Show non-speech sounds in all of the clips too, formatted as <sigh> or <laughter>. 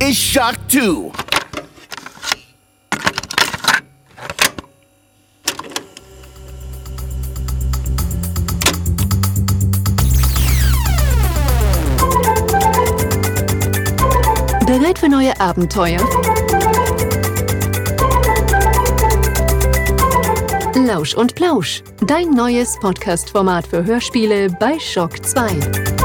is Shock 2. Bereit für neue Abenteuer? Lausch und Plausch, dein neues Podcast-Format für Hörspiele bei Shock 2.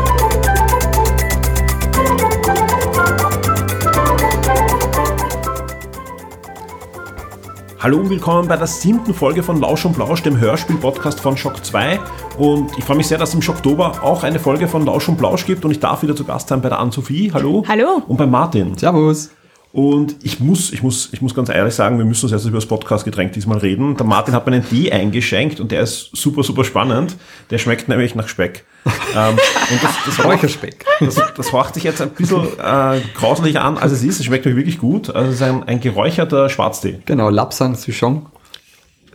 Hallo und willkommen bei der siebten Folge von Lausch und Plausch, dem Hörspiel-Podcast von Shock 2. Und ich freue mich sehr, dass es im Schocktober auch eine Folge von Lausch und Plausch gibt und ich darf wieder zu Gast sein bei der Ann-Sophie. Hallo. Hallo. Und bei Martin. Servus. Und ich muss, ich muss, ich muss ganz ehrlich sagen, wir müssen uns erst über das Podcast-Getränk diesmal reden. Der Martin hat mir einen Tee eingeschenkt und der ist super, super spannend. Der schmeckt nämlich nach Speck. <laughs> ähm, und das, das, Räucherspeck. das, das horcht sich jetzt ein bisschen äh, grauslich an, als es ist. Es schmeckt mir wirklich gut. Also es ist ein, ein geräucherter Schwarztee. Genau, Lapsang Souchon.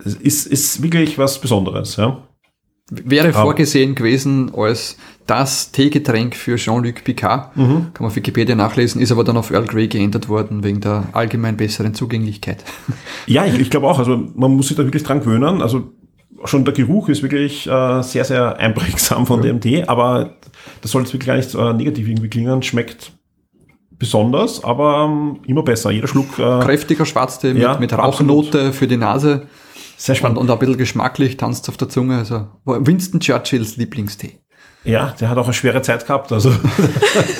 Es ist, ist wirklich was Besonderes. Ja? Wäre vorgesehen gewesen als das Teegetränk für Jean-Luc Picard. Kann man auf Wikipedia nachlesen, ist aber dann auf Earl Grey geändert worden wegen der allgemein besseren Zugänglichkeit. <laughs> Ja, ich, ich glaube auch. Also man muss sich da wirklich dran gewöhnen. Also schon der Geruch ist wirklich äh, sehr, sehr einprägsam von dem Tee, aber das soll jetzt wirklich gar nicht äh, negativ irgendwie klingen. Schmeckt besonders, aber ähm, immer besser. Jeder Schluck äh, Kräftiger Schwarztee mit, Ja, mit absolut. Rauchnote für die Nase. Sehr Und, spannend. und auch ein bisschen geschmacklich, tanzt auf der Zunge. Also Winston Churchills Lieblingstee. Ja, der hat auch eine schwere Zeit gehabt. Also.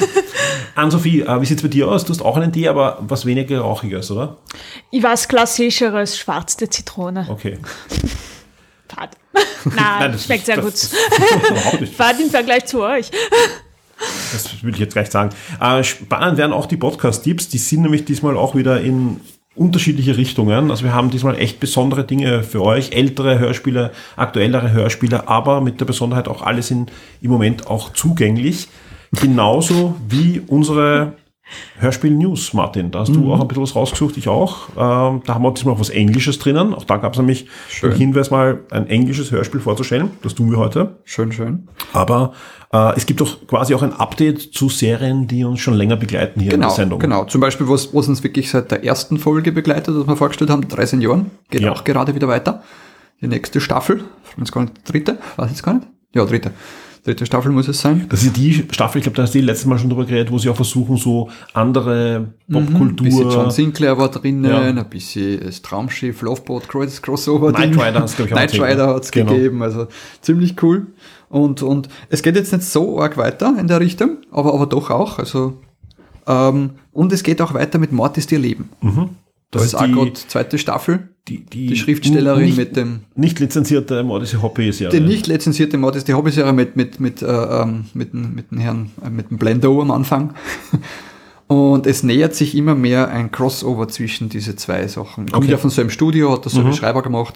<laughs> Ann-Sophie, äh, wie sieht's bei dir aus? Du hast auch einen Tee, aber was weniger Rauchiges, oder? Ich weiß klassischeres schwarze Zitrone. Okay. <laughs> Fad. <laughs> Nein, das- schmeckt sehr das- gut. das- überhaupt nicht. Fad im Vergleich zu euch. Das würde ich jetzt gleich sagen. Äh, spannend wären auch die Podcast-Tipps. Die sind nämlich diesmal auch wieder in unterschiedliche Richtungen. Also wir haben diesmal echt besondere Dinge für euch. Ältere Hörspiele, aktuellere Hörspiele, aber mit der Besonderheit auch alle sind im Moment auch zugänglich. Genauso wie unsere Hörspiel-News, Martin. Da hast du auch ein bisschen was rausgesucht, ich auch. Ähm, da haben wir diesmal auch was Englisches drinnen. Auch da gab es nämlich den Hinweis, mal ein englisches Hörspiel vorzustellen. Das tun wir heute. Schön, schön. Aber äh, es gibt doch quasi auch ein Update zu Serien, die uns schon länger begleiten hier in Genau, der Sendung. genau. Zum Beispiel, was, was uns wirklich seit der ersten Folge begleitet, was wir vorgestellt haben, drei Senioren, geht Ja. auch gerade wieder weiter. Die nächste Staffel, jetzt gar nicht, dritte, weiß ich jetzt gar nicht. Ja, dritte. Dritte Staffel muss es sein. Das ist die Staffel, ich glaube, da hast du die letztes Mal schon drüber geredet, wo sie auch versuchen, so andere Popkultur. Ein bisschen John Sinclair war drinnen, Ja. ein bisschen das Traumschiff, Loveboat, Cross- Crossover. Knight Ding. Rider hat's, glaub ich, auch Rider ne? hat's Genau. gegeben, also ziemlich cool. Und, und es geht jetzt nicht so arg weiter in der Richtung, aber, aber doch auch, also, ähm, und es geht auch weiter mit Mord ist ihr Leben. das Das ist auch die, gerade zweite Staffel. Die, die, die Schriftstellerin nicht, mit dem- Nicht lizenzierte Odyssey Hoppy-Serie. Die nicht lizenzierte Mord ist die Hobbyserie mit, mit, mit, äh, ähm, mit, dem- mit dem Herrn, äh, mit dem Blendo am Anfang. <laughs> Und es nähert sich immer mehr ein Crossover zwischen diese zwei Sachen. Kommt Okay. ja von so einem Studio, hat das so ein Schreiber gemacht.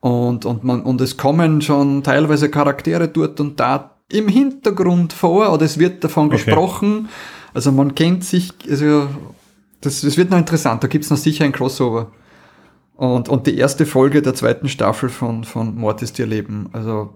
Und, und, man, und es kommen schon teilweise Charaktere dort und da im Hintergrund vor oder es wird davon Okay. gesprochen. Also man kennt sich, also das, das wird noch interessant, da gibt's noch sicher ein Crossover. Und, und die erste Folge der zweiten Staffel von, von Mord ist ihr Leben. Also,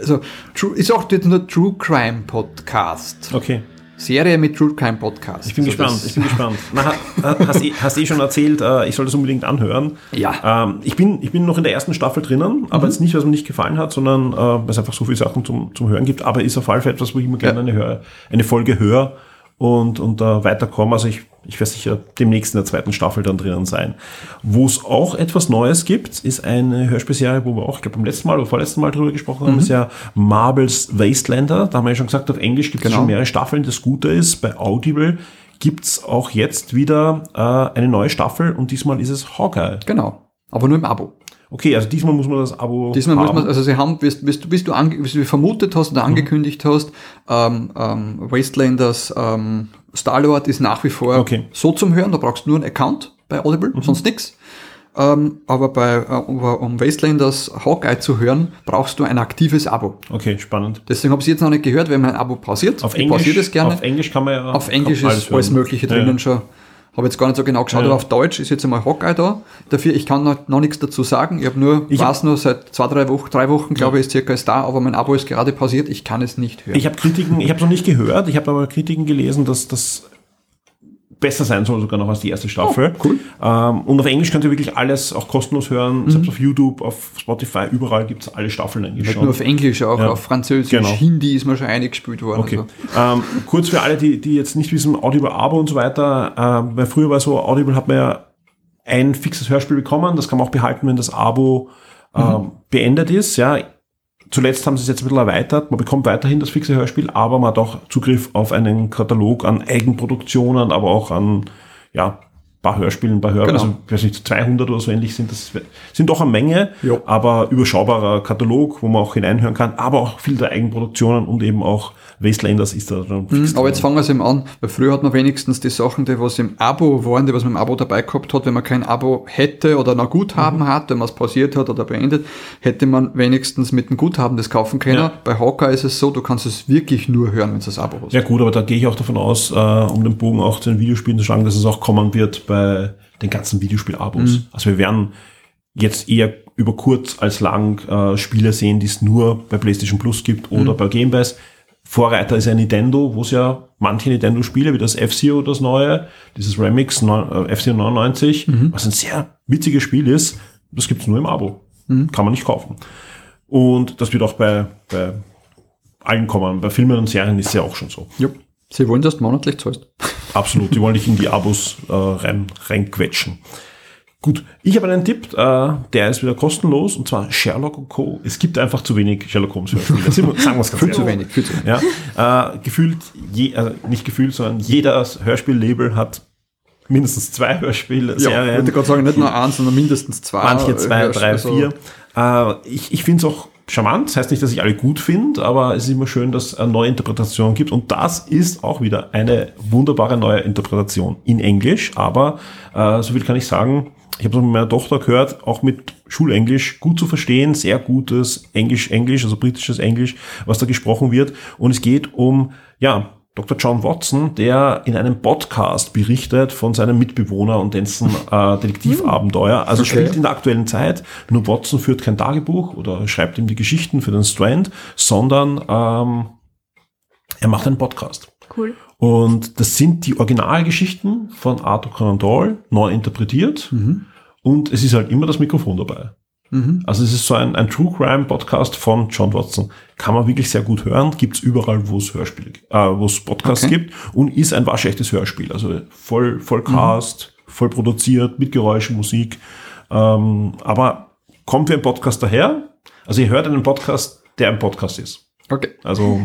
also True, ist auch nur True Crime Podcast. Okay. Serie mit True Crime Podcast. Ich bin Also gespannt, ich bin gespannt. <laughs> Na, ha- hast, eh, hast eh schon erzählt, äh, ich soll das unbedingt anhören. Ja. Ähm, ich, bin, ich bin noch in der ersten Staffel drinnen, aber jetzt nicht, was mir nicht gefallen hat, sondern äh, weil es einfach so viele Sachen zum, zum Hören gibt. Aber ist auf jeden Fall etwas, wo ich immer gerne eine, hör, eine Folge höre und, und äh, weiterkomme. Also ich, ich werde sicher demnächst in der zweiten Staffel dann drinnen sein. Wo es auch etwas Neues gibt, ist eine Hörspielserie, wo wir auch, ich glaube, beim letzten Mal oder vorletzten Mal drüber gesprochen haben, ist ja Marbles Wastelander. Da haben wir ja schon gesagt, auf Englisch gibt es Genau. schon mehrere Staffeln. Das Gute ist, bei Audible gibt's auch jetzt wieder äh, eine neue Staffel und diesmal ist es Hawkeye. Genau. Aber nur im Abo. Okay, also diesmal muss man das Abo Diesmal muss haben. man, also sie haben, bis, bis, du- bis du, ange, bis du vermutet hast oder angekündigt hast, ähm, ähm, Wastelanders ähm, Star-Lord ist nach wie vor Okay. so zum Hören, da brauchst du nur einen Account bei Audible, sonst nix. Ähm, aber bei, äh, um, Wastelanders Hawkeye zu hören, brauchst du ein aktives Abo. Okay, spannend. Deswegen habe ich jetzt noch nicht gehört, wenn mein Abo pausiert. Auf ich Englisch, pausiere das gerne. auf Englisch kann man ja Auf Englisch ist alles hören. Mögliche Ja, drinnen ja. schon. Habe jetzt gar nicht so genau geschaut, Ja. aber auf Deutsch ist jetzt einmal Hawkeye da. Dafür, ich kann noch, noch nichts dazu sagen. Ich habe nur, Ich hab- weiß nur seit zwei, drei Wochen, drei Wochen, glaube ich, ist circa ist da, aber mein Abo ist gerade pausiert. Ich kann es nicht hören. Ich habe Kritiken, ich habe noch nicht gehört, ich habe aber Kritiken gelesen, dass das besser sein soll sogar noch als die erste Staffel. Oh, cool. Ähm, und auf Englisch könnt ihr wirklich alles auch kostenlos hören. Mhm. Selbst auf YouTube, auf Spotify, überall gibt's alle Staffeln eigentlich Nicht nur auf Englisch, auch Ja. auf Französisch, Genau. Hindi ist mir schon eingespielt worden. Okay. Also. Ähm, kurz für alle, die, die jetzt nicht wissen, Audible Abo und so weiter, ähm, weil früher war so, Audible hat man ja ein fixes Hörspiel bekommen, das kann man auch behalten, wenn das Abo ähm, beendet ist, ja. Zuletzt haben sie es jetzt ein bisschen erweitert. Man bekommt weiterhin das fixe Hörspiel, aber man hat auch Zugriff auf einen Katalog an Eigenproduktionen, aber auch an, ja, paar Hörspielen, paar Hörspielen, Genau. also, ich weiß nicht, 200 oder so ähnlich sind das, sind doch eine Menge, Jo. aber überschaubarer Katalog, wo man auch hineinhören kann, aber auch viele der Eigenproduktionen und eben auch Wastelanders ist da dann fix Aber jetzt fangen wir es eben an, weil früher hat man wenigstens die Sachen, die was im Abo waren, die was man im Abo dabei gehabt hat, wenn man kein Abo hätte oder noch Guthaben Mhm. hat, wenn man es pausiert hat oder beendet, hätte man wenigstens mit dem Guthaben das kaufen können. Ja. Bei Hawker ist es so, du kannst es wirklich nur hören, wenn du das Abo hast. Ja gut, aber da gehe ich auch davon aus, äh, um den Bogen auch zu den Videospielen zu schlagen, dass es auch kommen wird bei den ganzen Videospiel-Abos. Also wir werden jetzt eher über kurz als lang äh, Spiele sehen, die es nur bei PlayStation Plus gibt oder bei Game Pass. Vorreiter ist ja Nintendo, wo es ja manche Nintendo-Spiele wie das F-Zero, das neue, dieses Remix äh, F-Zero 99, was ein sehr witziges Spiel ist, das gibt's nur im Abo. Kann man nicht kaufen. Und das wird auch bei, bei allen kommen. Bei Filmen und Serien ist es ja auch schon so. Ja. Sie wollen, dass du monatlich zahlst. <laughs> Absolut, die wollen dich in die Abos äh, rein, reinquetschen. Gut, ich habe einen Tipp, äh, der ist wieder kostenlos, und zwar Sherlock Co. Es gibt einfach zu wenig Sherlock Holmes Hörspiele. <laughs> Sagen wir es ganz Viel zu wenig, viel zu wenig. Ja, äh, gefühlt, je, äh, nicht gefühlt, sondern jeder Hörspiellabel hat mindestens zwei Ja, Hörspielserien. ich wollte gerade sagen, nicht nur eins, sondern mindestens zwei. Manche zwei, drei, also- vier. Äh, ich ich finde es auch charmant. Heißt nicht, dass ich alle gut finde, aber es ist immer schön, dass es eine neue Interpretation gibt. Und das ist auch wieder eine wunderbare neue Interpretation in Englisch. Aber äh, so viel kann ich sagen. Ich habe es mit meiner Tochter gehört, auch mit Schulenglisch gut zu verstehen, sehr gutes Englisch, Englisch, also britisches Englisch, was da gesprochen wird. Und es geht um, ja, Dr. John Watson, der in einem Podcast berichtet von seinem Mitbewohner und dessen äh, Detektivabenteuer. Also Okay. spielt in der aktuellen Zeit. Nur Watson führt kein Tagebuch oder schreibt ihm die Geschichten für den Strand, sondern ähm, er macht einen Podcast. Cool. Und das sind die Originalgeschichten von Arthur Conan Doyle, neu interpretiert. Und es ist halt immer das Mikrofon dabei. Also es ist so ein, ein True Crime Podcast von John Watson. Kann man wirklich sehr gut hören. Gibt's überall, wo es Hörspiele, äh, wo es Podcasts Okay. gibt. Und ist ein waschechtes Hörspiel. Also voll, voll Cast, voll produziert, mit Geräuschen, Musik. Ähm, aber kommt wie ein Podcast daher. Also ihr hört einen Podcast, der ein Podcast ist. Okay. Also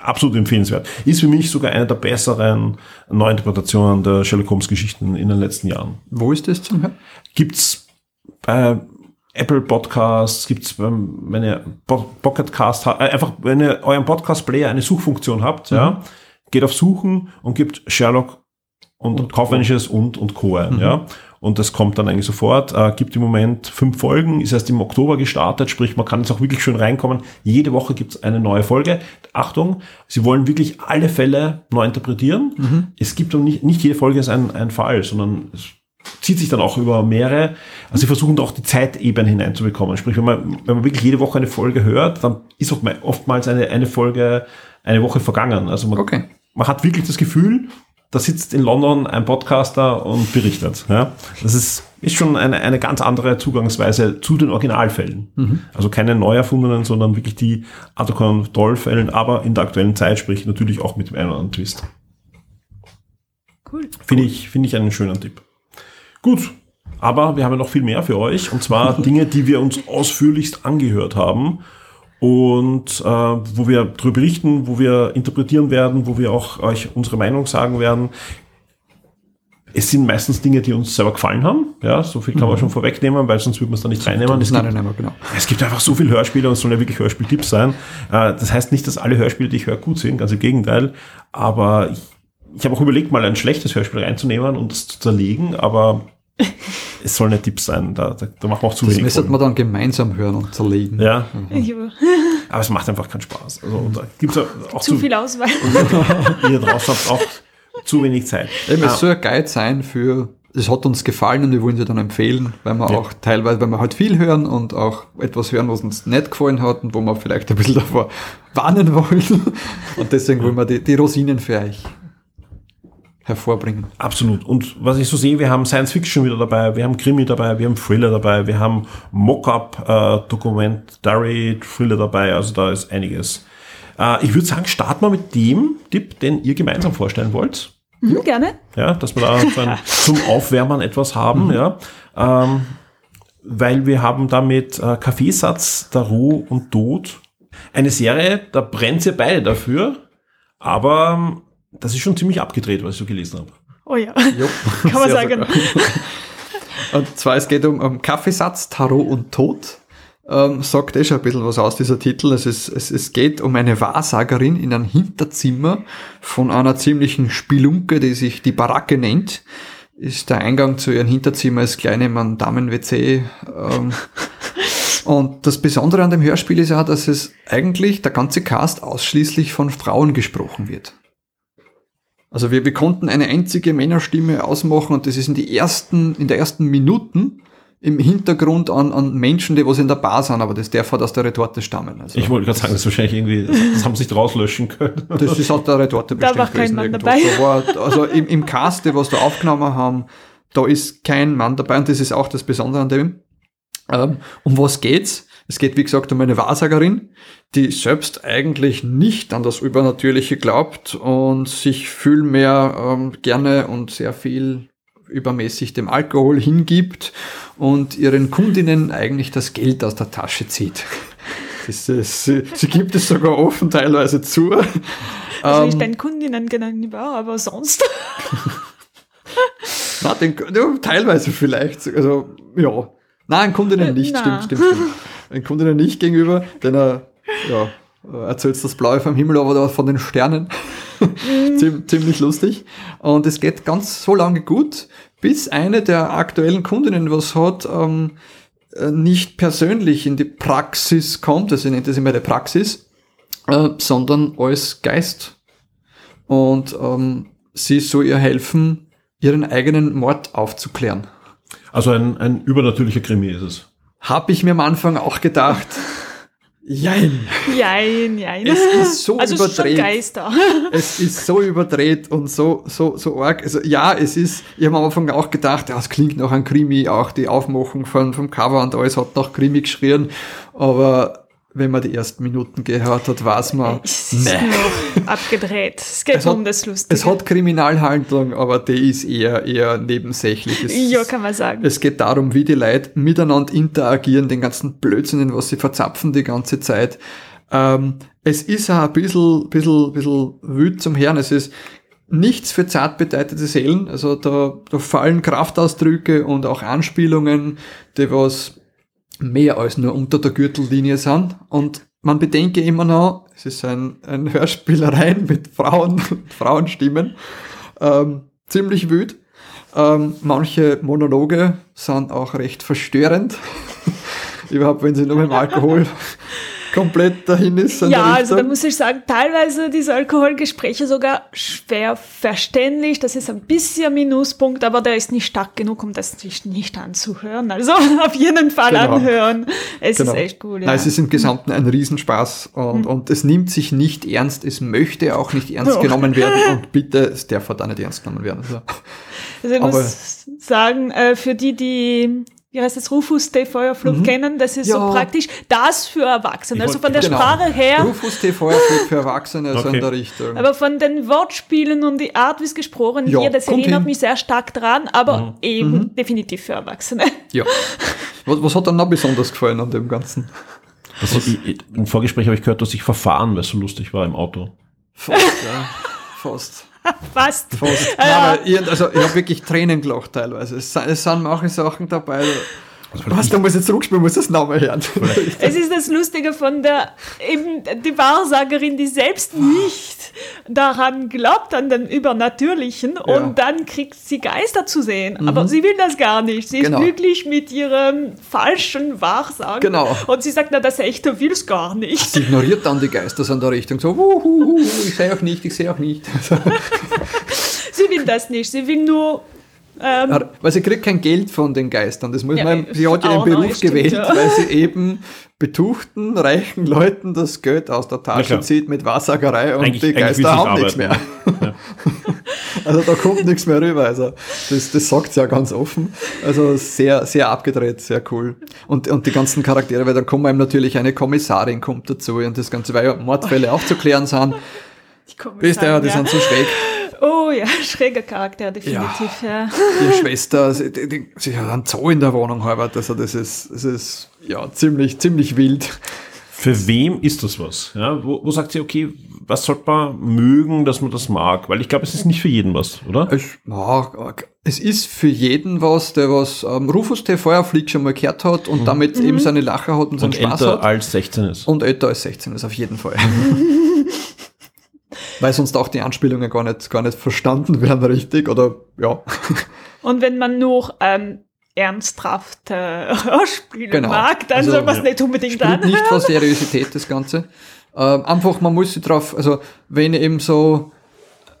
absolut empfehlenswert. Ist für mich sogar eine der besseren Neuinterpretationen der Sherlock Holmes Geschichten in den letzten Jahren. Wo ist das zum Hören? Gibt's bei Apple Podcasts, gibt's beim, wenn ihr Pocket Cast habt, äh, einfach, wenn ihr euren Podcast Player eine Suchfunktion habt, ja, geht auf Suchen und gibt Sherlock und, Kaufmännisches und und Co. ein, ja. Und das kommt dann eigentlich sofort. Äh, gibt im Moment fünf Folgen, ist erst im Oktober gestartet, sprich, man kann jetzt auch wirklich schön reinkommen. Jede Woche gibt's eine neue Folge. Achtung, sie wollen wirklich alle Fälle neu interpretieren. Es gibt auch nicht, nicht jede Folge ist ein, ein Fall, sondern es zieht sich dann auch über mehrere. Also sie versuchen da auch die Zeitebene hineinzubekommen. Sprich, wenn man, wenn man wirklich jede Woche eine Folge hört, dann ist auch mal- oftmals eine, eine Folge eine Woche vergangen. Also man, Okay. man hat wirklich das Gefühl, da sitzt in London ein Podcaster und berichtet. Ja? Das ist, ist schon eine, eine ganz andere Zugangsweise zu den Originalfällen. Also keine neu erfundenen, sondern wirklich die Arthur Conan Doyle Fällen, aber in der aktuellen Zeit, sprich natürlich auch mit dem einen oder anderen Twist. Cool. Finde ich, finde ich einen schönen Tipp. Gut, aber wir haben ja noch viel mehr für euch und zwar <laughs> Dinge, die wir uns ausführlichst angehört haben und äh, wo wir darüber berichten, wo wir interpretieren werden, wo wir auch euch unsere Meinung sagen werden. Es sind meistens Dinge, die uns selber gefallen haben. Ja, so viel kann man schon vorwegnehmen, weil sonst würde man es da nicht reinnehmen. Es gibt, nein, genau. es gibt einfach so viele Hörspiele und es sollen ja wirklich Hörspieltipps sein. Äh, Das heißt nicht, dass alle Hörspiele, die ich höre, gut sind, ganz im Gegenteil. Aber ich, ich habe auch überlegt, mal ein schlechtes Hörspiel reinzunehmen und es zu zerlegen, aber es soll nicht Tipps sein. Da, da, da machen wir auch zu Das wenig. müsste Folgen. man dann gemeinsam hören und zerlegen. Ja, Ich, <laughs> aber es macht einfach keinen Spaß. Also, und da gibt's ja auch zu viel Auswahl. <laughs> Ihr draußen habt auch zu wenig Zeit. Eben, Ah, es soll ein Guide sein für, es hat uns gefallen und wir wollen sie dann empfehlen, weil wir Ja. auch teilweise, weil wir halt viel hören und auch etwas hören, was uns nicht gefallen hat und wo wir vielleicht ein bisschen <laughs> davor warnen wollen. Und deswegen wollen wir die, die Rosinen für euch hervorbringen. Absolut. Und was ich so sehe, wir haben Science Fiction wieder dabei, wir haben Krimi dabei, wir haben Thriller dabei, wir haben Mock-up, äh, Documentary, Thriller dabei, also da ist einiges. Äh, ich würde sagen, starten wir mit dem Tipp, den ihr gemeinsam vorstellen wollt. Mhm, gerne. Ja, dass wir da so ein, <laughs> zum Aufwärmen etwas haben, ja. Ähm, weil wir haben damit äh, Kaffeesatz, Tarot und Tod. Eine Serie, da brennt ihr beide dafür, aber ähm, das ist schon ziemlich abgedreht, was ich so gelesen habe. Oh ja, Jo, <laughs> kann man sagen. <laughs> Und zwar, es geht um, um Kaffeesatz, Tarot und Tod. Ähm, sagt eh schon ein bisschen was aus, dieser Titel. Es, ist, es, es geht um eine Wahrsagerin in einem Hinterzimmer von einer ziemlichen Spelunke, die sich die Baracke nennt. Ist der Eingang zu ihrem Hinterzimmer ist kleine Mann Damen-WC. Ähm, <laughs> und das Besondere an dem Hörspiel ist ja, dass es eigentlich der ganze Cast ausschließlich von Frauen gesprochen wird. Also wir, wir konnten eine einzige Männerstimme ausmachen und das ist in die ersten, in der ersten Minuten im Hintergrund an, an Menschen, die was in der Bar sind, aber das darf halt aus der Retorte stammen. Also Ich wollte gerade sagen, das ist wahrscheinlich irgendwie, das haben sie nicht rauslöschen können. das ist aus der Retorte Da bestimmt war kein gewesen Mann dabei. Da war, also im, im Cast, was da aufgenommen haben, da ist kein Mann dabei und das ist auch das Besondere an dem. Ähm, um was geht's? Es geht, wie gesagt, um eine Wahrsagerin, die selbst eigentlich nicht an das Übernatürliche glaubt und sich viel mehr ähm, gerne und sehr viel übermäßig dem Alkohol hingibt und ihren Kundinnen eigentlich das Geld aus der Tasche zieht. <laughs> Ist, sie, sie gibt es sogar offen teilweise zu. Also Ähm, deinen Kundinnen gegenüber, aber sonst. <laughs> Na, den, ja, teilweise vielleicht. Also, ja. Nein, Kundinnen nicht, Äh, stimmt, na. stimmt, stimmt. Den Kundinnen nicht gegenüber, denn er, ja, äh, erzählt das Blaue vom Himmel, aber von den Sternen. <laughs> Ziem, ziemlich lustig. Und es geht ganz so lange gut, bis eine der aktuellen Kundinnen was hat, ähm, äh, nicht persönlich in die Praxis kommt, also nennt das immer die Praxis, äh, sondern als Geist. Und ähm, sie soll ihr helfen, ihren eigenen Mord aufzuklären. Also ein, ein übernatürlicher Krimi ist es. Hab ich mir am Anfang auch gedacht. Jein. Jein, jein. Es ist so also es ist schon überdreht. Geister. <laughs> Es ist so überdreht und so, so, so arg. Also ja, es ist, ich habe am Anfang auch gedacht, ja, es klingt nach einem Krimi, auch die Aufmachung von, vom Cover und alles hat nach Krimi geschrien. Aber wenn man die ersten Minuten gehört hat, weiß man, Es ist nee. nur abgedreht. Es geht Es hat- um das Lustige. Es hat Kriminalhandlung, aber die ist eher, eher nebensächlich. Es, ja, kann man sagen. es geht darum, wie die Leute miteinander interagieren, den ganzen Blödsinn, was sie verzapfen die ganze Zeit. Ähm, es ist auch ein bisschen, bisschen, bisschen wild zum Hören. Es ist nichts für zart bedeutete Seelen. Also da, da fallen Kraftausdrücke und auch Anspielungen, die was mehr als nur unter der Gürtellinie sind. Und man bedenke immer noch, es ist ein, ein <laughs> Hörspielereien mit Frauen, <laughs> Frauenstimmen. Ähm, ziemlich wüt. Ähm, manche Monologe sind auch recht verstörend. <laughs> Überhaupt, wenn sie nur mit dem Alkohol komplett dahin ist. Ja, also da muss ich sagen, teilweise diese Alkoholgespräche sogar schwer verständlich. Das ist ein bisschen Minuspunkt, aber der ist nicht stark genug, um das sich nicht anzuhören. Also <laughs> auf jeden Fall Genau. anhören. Es Genau. ist echt cool. Ja. Nein, es ist im Gesamten ein Riesenspaß und, und es nimmt sich nicht ernst, es möchte auch nicht ernst Doch. genommen werden <laughs> und bitte, es darf halt auch nicht ernst genommen werden. Also, Also ich Aber- muss sagen, äh, für die, die, wie heißt das, Rufus T. Feuerflug kennen, das ist Mhm. Ja. so praktisch das für Erwachsene. Also von der genau. Sprache her, Rufus TV für, für Erwachsene, so Okay. in der Richtung. aber von den Wortspielen und die Art, wie es gesprochen Ja, wird, das erinnert hin. mich sehr stark dran, aber Mhm. eben definitiv für Erwachsene. ja. Was, was hat dann noch besonders gefallen an dem Ganzen? Also ich, ich, Im Vorgespräch habe ich gehört, dass ich verfahren, weil es so lustig war im Auto. Fast, ja. Fast. <laughs> Fast. Fast. Ja. Nein, ich, also ich habe wirklich Tränen gelacht teilweise. Es, es sind manche Sachen dabei. Was, da muss ich jetzt zurückspielen, muss das Namen hören. Es ist das Lustige von der, eben die Wahrsagerin, die selbst nicht daran glaubt, an den Übernatürlichen, Ja. Mhm. und dann kriegt sie Geister zu sehen. Aber sie will das gar nicht. Sie Genau. ist glücklich mit ihrem falschen Wahrsagen. Genau. Und sie sagt, na, das Echte will es gar nicht. Sie ignoriert dann die Geister so in der Richtung. So, wuhu, ich sehe auch nicht, ich sehe auch nicht. <laughs> Sie will das nicht. Sie will nur Ähm, Ja, Weil sie kriegt kein Geld von den Geistern. Das muss Ja, man, sie hat ja neu, Beruf stimmt, gewählt, ja. weil sie eben betuchten, reichen Leuten das Geld aus der Tasche zieht mit Wahrsagerei und Eigentlich- die Geister haben nichts mehr. arbeiten. <laughs> Also da kommt nichts mehr rüber. Also das, das sagt sie ja ganz offen. Also sehr, sehr abgedreht, sehr cool. Und, und die ganzen Charaktere, weil dann kommt einem natürlich eine Kommissarin kommt dazu und das Ganze, weil ja Mordfälle auch zu klären sind. komme Wisst ihr, ja, die sind so schräg. Oh ja, <laughs> schräger Charakter, definitiv. Ja. Die Schwester, sie, die, die, sie hat einen Zoo in der Wohnung halber. Also das ist, das ist ja ziemlich, ziemlich wild. Für wem ist das was? Ja, wo, wo sagt sie, okay, was sollte man mögen, dass man das mag? Weil ich glaube, es ist nicht für jeden was, oder? Es, ja, es ist für jeden was, der was ähm, Rufus T. Feuerflieg schon mal gehört hat und damit eben seine Lacher hat und seinen Und Spaß älter hat. als 16 ist. Und älter als 16 ist auf jeden Fall. <laughs> Weil sonst auch die Anspielungen gar nicht, gar nicht verstanden werden richtig oder ja. <laughs> Und wenn man nur ähm, ernsthaft äh, <laughs> Genau. mag, dann Also, soll man es ja. nicht unbedingt Spielt anhören. nicht vor <laughs> Seriosität das Ganze. Ähm, einfach, man muss sich drauf, also wenn eben so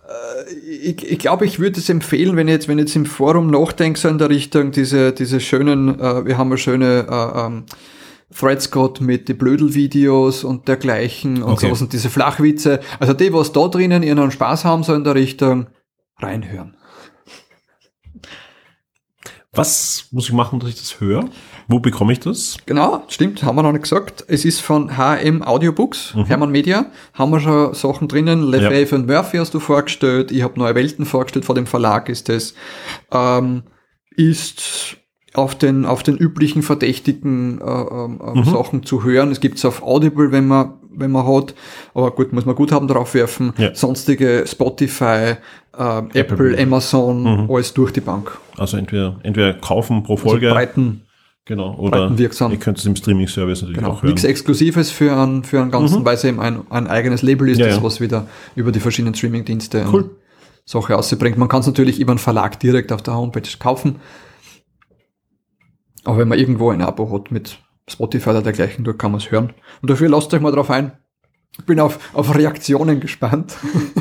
äh, ich, ich glaube, ich würde es empfehlen, wenn ich jetzt, wenn ich jetzt im Forum nachdenke, so in der Richtung, diese, diese schönen, äh, wir haben ja schöne äh, ähm, Threads gehabt mit den Blödel-Videos und dergleichen und Okay. sowas und diese Flachwitze. Also die, was da drinnen ihren Spaß haben, so in der Richtung, reinhören. Was muss ich machen, dass ich das höre? Wo bekomme ich das? Genau, stimmt, haben wir noch nicht gesagt. Es ist von HM Audiobooks, Hermann Media. Haben wir schon Sachen drinnen. Lefebvre und Murphy hast du vorgestellt. Ich habe Neue Welten vorgestellt, vor dem Verlag ist es. Ähm, ist auf den, auf den üblichen verdächtigen äh, ähm, ähm, Sachen zu hören. Es gibt's auf Audible, wenn man, wenn man hat. Aber gut, muss man gut haben drauf werfen. Ja. Sonstige Spotify, ähm, Apple, Amazon, alles durch die Bank. Also entweder, entweder kaufen pro Also Folge, breiten, genau, oder breitenwirksam. ihr könnt es im Streaming-Service natürlich Genau, auch hören. nichts Exklusives für einen, für einen ganzen, weil es eben ein, ein eigenes Label ist, Ja, das ja. was wieder über die verschiedenen Streaming-Dienste Cool. Sache rausbringt. Man kann es natürlich über einen Verlag direkt auf der Homepage kaufen. Aber wenn man irgendwo ein Abo hat mit Spotify oder dergleichen, dort kann man es hören. Und dafür lasst euch mal drauf ein. Ich bin auf, auf Reaktionen gespannt. <laughs>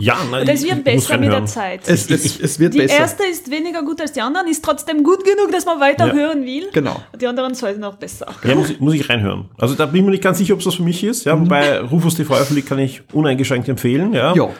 Ja, nein, Das ich- wird besser mit der. Zeit. Es, es, es wird die besser. erste ist weniger gut als die anderen, ist trotzdem gut genug, dass man weiter Ja. hören will. Genau. Die anderen sollten auch besser. Ja, muss ich, muss ich reinhören. Also da bin ich mir nicht ganz sicher, ob es was für mich ist. Ja, wobei Rufus TV Feuerflieg kann ich uneingeschränkt empfehlen. Ja. Ja.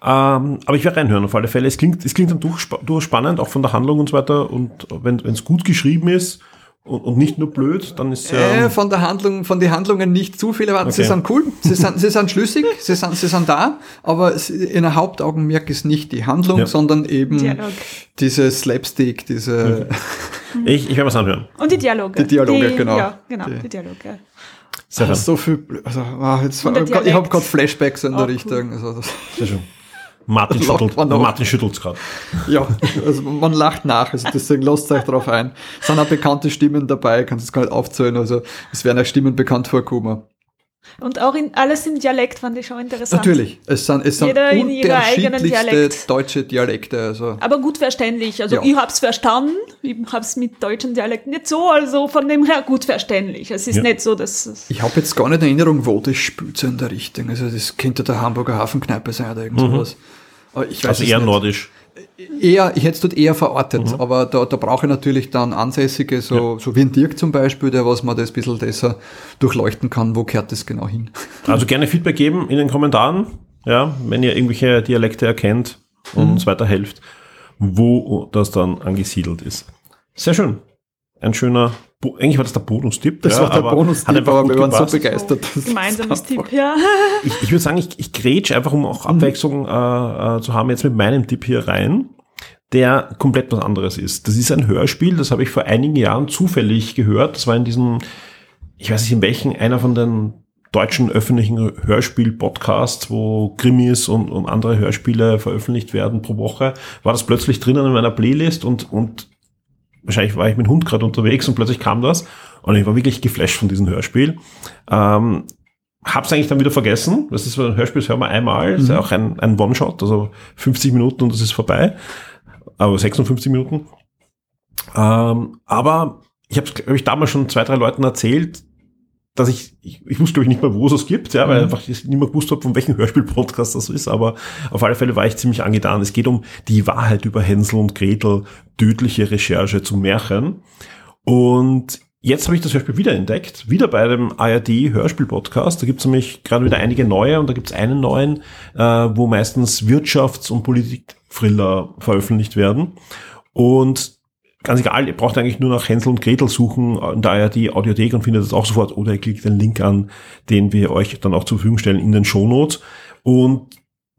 Ähm, aber ich werde reinhören auf alle Fälle. Es klingt, es klingt dann durchspa- durchspannend, auch von der Handlung und so weiter. Und wenn es gut geschrieben ist und, und nicht nur blöd, dann ist ja. Äh, von der Handlung, von den Handlungen nicht zu viel erwarten. Sie Okay. sind cool, sie sind, <laughs> sie sind schlüssig, sie sind, sie sind da, aber sie- in der Hauptaugenmerk ist nicht die Handlung, Ja. sondern eben Dialog. diese Slapstick, diese, ich ich werde was anhören. Und die Dialoge. Die Dialoge, genau. Ja, genau, Die- die, Dialoge. Sehr Ah, schön. so viel, also, ah, jetzt, der ich habe gerade Flashbacks in der Oh, cool. Richtung. Also, das, Sehr schön. <laughs> Martin schüttelt. Martin schüttelt gerade. <laughs> ja, also man lacht nach, also deswegen lasst euch drauf ein. Es sind auch bekannte Stimmen dabei, kannst es gar nicht aufzählen, also es werden euch Stimmen bekannt vorkommen. Und auch in, alles im Dialekt fand ich schon interessant. Natürlich, es sind, es sind Jeder in ihrer eigenen unterschiedlichste Dialekt. deutsche Dialekte, also. Aber gut verständlich. Also Ja. ich hab's verstanden. Ich hab's mit deutschen Dialekt nicht so, also von dem her gut verständlich. Es ist Ja. nicht so, dass es Ich habe jetzt gar nicht in Erinnerung, wo das spielt so in der Richtung. Also das könnte der Hamburger Hafenkneipe sein oder irgend sowas. Aber ich weiß Also eher nicht. nordisch. Eher, ich hätte es dort eher verortet, Mhm. aber da, da brauche ich natürlich dann Ansässige, so, so wie ein Dirk zum Beispiel, der was man das ein bisschen besser durchleuchten kann, wo kehrt das genau hin. <laughs> Also gerne Feedback geben in den Kommentaren, ja, wenn ihr irgendwelche Dialekte erkennt und Mhm. uns weiterhelft, wo das dann angesiedelt ist. Sehr schön. Ein schöner, Bo eigentlich war das der Bonustipp. Das ja, war der aber Bonus, hat einfach aber wir waren so begeistert. dass- gemeinsames Tipp, ja. <laughs> Ich, ich würde sagen, ich, ich grätsch einfach, um Mhm. auch Abwechslung äh, äh, zu haben, jetzt mit meinem Tipp hier rein, der komplett was anderes ist. Das ist ein Hörspiel, das habe ich vor einigen Jahren zufällig gehört. Das war in diesem, ich weiß nicht in welchen, einer von den deutschen öffentlichen Hörspiel-Podcasts, wo Krimis und, und andere Hörspiele veröffentlicht werden pro Woche, war das plötzlich drinnen in meiner Playlist und, und wahrscheinlich war ich mit dem Hund gerade unterwegs und plötzlich kam das und ich war wirklich geflasht von diesem Hörspiel. Ähm, hab's eigentlich dann wieder vergessen. Das ist so ein Hörspiel, das hören wir einmal. Das ist ja auch ein, ein One-Shot, also 50 Minuten und das ist vorbei. Aber 56 Minuten. Ähm, aber ich habe es, glaube ich, damals schon zwei, drei Leuten erzählt. Dass ich, ich, ich wusste glaube ich nicht mal, wo es es gibt, ja, weil einfach ich nicht mehr gewusst habe, von welchem Hörspiel-Podcast das ist, aber auf alle Fälle war ich ziemlich angetan. Es geht um die Wahrheit über Hänsel und Gretel, tödliche Recherche zum Märchen. Und jetzt habe ich das Hörspiel wieder entdeckt, wieder bei dem ARD-Hörspiel-Podcast. Da gibt es nämlich gerade wieder einige neue und da gibt es einen neuen, äh, wo meistens Wirtschafts- und Politik-Thriller veröffentlicht werden. Und ganz egal, ihr braucht eigentlich nur nach Hänsel und Gretel suchen in der ARD Audiothek und findet das auch sofort oder ihr klickt den Link an, den wir euch dann auch zur Verfügung stellen in den Shownotes. Und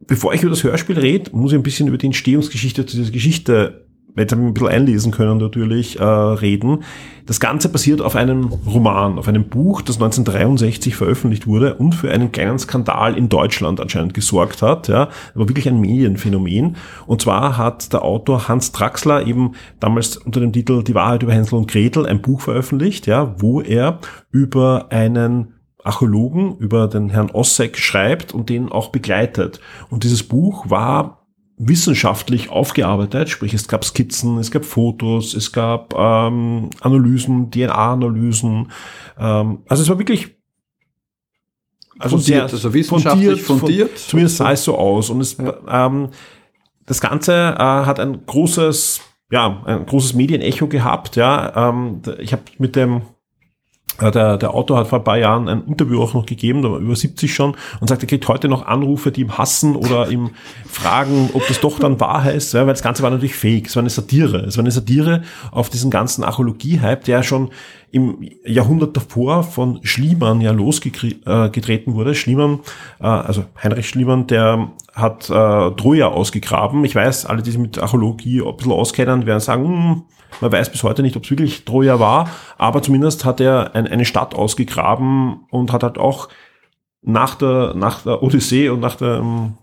bevor ich über das Hörspiel rede, muss ich ein bisschen über die Entstehungsgeschichte dieser Geschichte jetzt haben wir ein bisschen einlesen können natürlich, äh, reden. Das Ganze basiert auf einem Roman, auf einem Buch, das 1963 veröffentlicht wurde und für einen kleinen Skandal in Deutschland anscheinend gesorgt hat. Ja, aber wirklich ein Medienphänomen. Und zwar hat der Autor Hans Traxler eben damals unter dem Titel Die Wahrheit über Hänsel und Gretel ein Buch veröffentlicht, ja, wo er über einen Archäologen, über den Herrn Ossek schreibt und den auch begleitet. Und dieses Buch war wissenschaftlich aufgearbeitet, sprich es gab Skizzen, es gab Fotos, es gab ähm, Analysen, DNA-Analysen. Ähm, also es war wirklich also fundiert, sehr also wissenschaftlich fundiert, fundiert. zumindest sah es so aus. Und es, ja. ähm, das Ganze äh, hat ein großes, ja, ein großes Medienecho gehabt. Ja, ähm, ich habe mit dem der, der Autor hat vor ein paar Jahren ein Interview auch noch gegeben, über 70 schon, und sagt, er kriegt heute noch Anrufe, die ihm hassen oder ihm fragen, ob das doch dann wahr heißt, ja, weil das Ganze war natürlich fake, es war eine Satire. Es war eine Satire auf diesen ganzen Archäologie-Hype, der schon im Jahrhundert davor von Schliemann ja losgetreten äh, wurde. Schliemann, äh, also Heinrich Schliemann, der hat äh, Troja ausgegraben. Ich weiß, alle, die sich mit Archäologie ein bisschen auskennen, werden sagen, hm, man weiß bis heute nicht, ob es wirklich Troja war, aber zumindest hat er ein, eine Stadt ausgegraben und hat halt auch nach der, nach der Odyssee und nach der, ähm,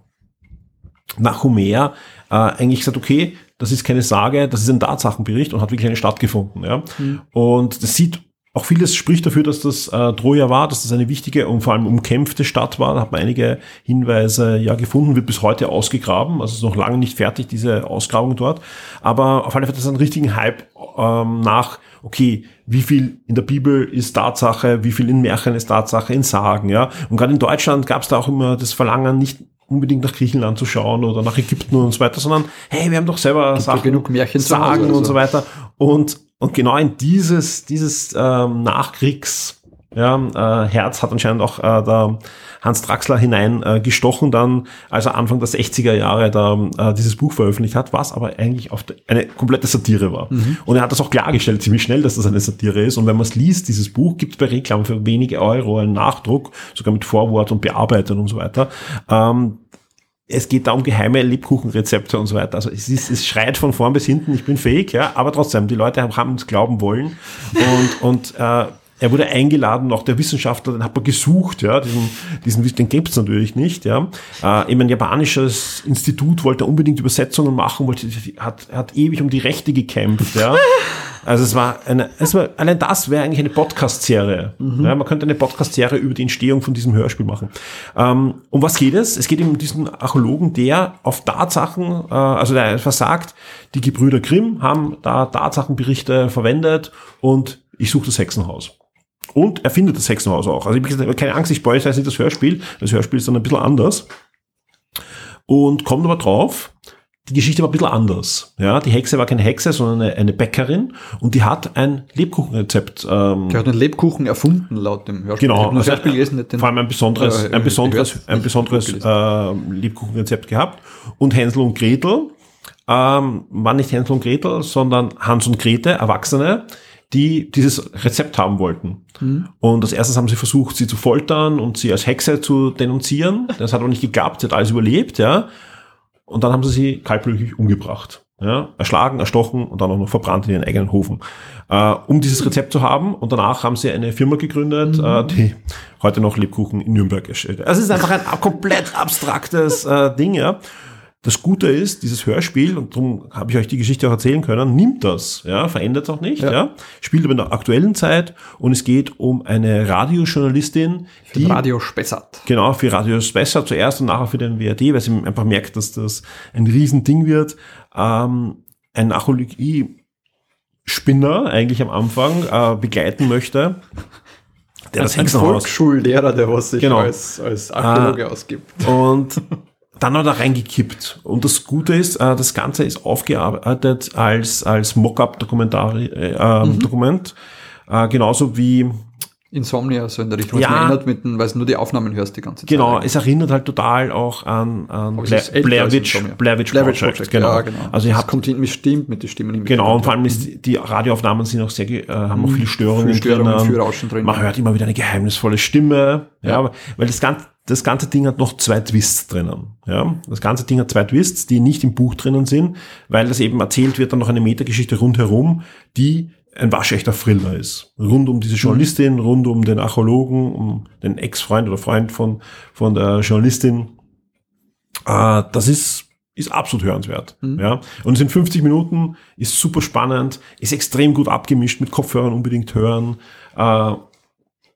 nach Homer äh, eigentlich gesagt, okay, das ist keine Sage, das ist ein Tatsachenbericht und hat wirklich eine Stadt gefunden. Ja? Mhm. Und das sieht auch vieles spricht dafür, dass das äh, Troja war, dass das eine wichtige und vor allem umkämpfte Stadt war. Da hat man einige Hinweise ja gefunden, wird bis heute ausgegraben. Also ist noch lange nicht fertig, diese Ausgrabung dort. Aber auf alle Fälle hat das einen richtigen Hype ähm, nach, okay, wie viel in der Bibel ist Tatsache, wie viel in Märchen ist Tatsache, in Sagen, ja. Und gerade in Deutschland gab es da auch immer das Verlangen, nicht unbedingt nach Griechenland zu schauen oder nach Ägypten und so weiter, sondern hey, wir haben doch selber Gibt Sachen, genug Märchen sagen und so. so weiter. Und und genau in dieses, dieses ähm, Nachkriegs ja, äh, Herz hat anscheinend auch äh, der Hans Draxler hinein äh, dann, als er Anfang der 60er Jahre da äh, dieses Buch veröffentlicht hat, was aber eigentlich auf eine komplette Satire war. Mhm. Und er hat das auch klargestellt, ziemlich schnell, dass das eine Satire ist. Und wenn man es liest, dieses Buch, gibt es bei Reklam für wenige Euro einen Nachdruck, sogar mit Vorwort und Bearbeitung und so weiter. Ähm, es geht da um geheime Lebkuchenrezepte und so weiter. Also es, ist, es schreit von vorn bis hinten, ich bin fake, ja, aber trotzdem, die Leute haben es glauben wollen. Und, und äh, er wurde eingeladen, auch der Wissenschaftler, den hat man gesucht, ja, diesen, diesen den gibt's natürlich nicht, ja. Äh, eben ein japanisches Institut wollte unbedingt Übersetzungen machen, wollte, hat, hat ewig um die Rechte gekämpft, ja. Also es war eine, es war, allein das wäre eigentlich eine Podcast-Serie. Mhm. Ja, man könnte eine Podcast-Serie über die Entstehung von diesem Hörspiel machen. Ähm, um was geht es? Es geht um diesen Archäologen, der auf Tatsachen, äh, also der versagt, die Gebrüder Grimm haben da Tatsachenberichte verwendet und ich suche das Hexenhaus. Und er findet das Hexenhaus auch. Also ich habe keine Angst, ich spoilere jetzt nicht das Hörspiel. Das Hörspiel ist dann ein bisschen anders. Und kommt aber drauf, die Geschichte war ein bisschen anders. Ja, die Hexe war keine Hexe, sondern eine, eine Bäckerin und die hat ein Lebkuchenrezept. Ähm, die hat einen Lebkuchen erfunden, laut dem Hörspiel. Genau, also Hörspiel gelesen, den, vor allem ein besonderes, äh, ein besonderes, ein besonderes äh, Lebkuchenrezept gehabt. Und Hänsel und Gretel ähm, waren nicht Hänsel und Gretel, sondern Hans und Grete, Erwachsene, die dieses Rezept haben wollten. Mhm. Und als erstes haben sie versucht, sie zu foltern und sie als Hexe zu denunzieren. Das hat aber nicht geklappt, sie hat alles überlebt, ja. Und dann haben sie sie kaltblütig umgebracht. Ja, erschlagen, erstochen und dann auch noch verbrannt in ihren eigenen Hofen. Äh, um dieses Rezept zu haben. Und danach haben sie eine Firma gegründet, mhm. äh, die heute noch Lebkuchen in Nürnberg erstellt. Also es ist einfach ein komplett abstraktes äh, Ding, ja. Das Gute ist, dieses Hörspiel, und darum habe ich euch die Geschichte auch erzählen können, nimmt das, ja, verändert es auch nicht, ja. ja. spielt aber in der aktuellen Zeit und es geht um eine Radiojournalistin, für die Radio Spessart. Genau, für Radio Spessart zuerst und nachher für den WRD, weil sie einfach merkt, dass das ein Riesending wird. Ähm, ein Archäologie Spinner eigentlich am Anfang äh, begleiten möchte der das ein Hexenhaus. Volksschullehrer, der was sich Genau. als, als Archäologe Ah. ausgibt. Und <laughs> dann hat er reingekippt. Und das Gute ist, äh, das Ganze ist aufgearbeitet als, als Mockup-Dokument. Äh, Mhm. Dokument. Äh, genauso wie, Insomnia, so in der Richtung, was Ja. erinnert, mit den, weil du nur die Aufnahmen hörst die ganze Zeit. genau, es erinnert halt total auch an, an Blair als Witch. Blair Witch Blair Project. Project, Genau. ja, genau. Also ihr habt kommt hin, stimmt mit den Stimmen im Genau, und vor allem ist die, Radioaufnahmen sind auch sehr, äh, haben auch viele Störungen, Mhm. Viele Störungen, drinnen. viel Rauschen drin. Man hört immer wieder eine geheimnisvolle Stimme, ja, Ja. weil das ganze, das ganze Ding hat noch zwei Twists drinnen, ja. Das ganze Ding hat zwei Twists, die nicht im Buch drinnen sind, weil das eben erzählt wird, dann noch eine Metageschichte rundherum, die ein waschechter Thriller ist. Rund um diese Journalistin, rund um den Archäologen, um den Ex-Freund oder Freund von, von der Journalistin. Äh, das ist, ist absolut hörenswert. Mhm. Ja. Und es sind 50 Minuten, ist super spannend, ist extrem gut abgemischt, mit Kopfhörern unbedingt hören. Äh,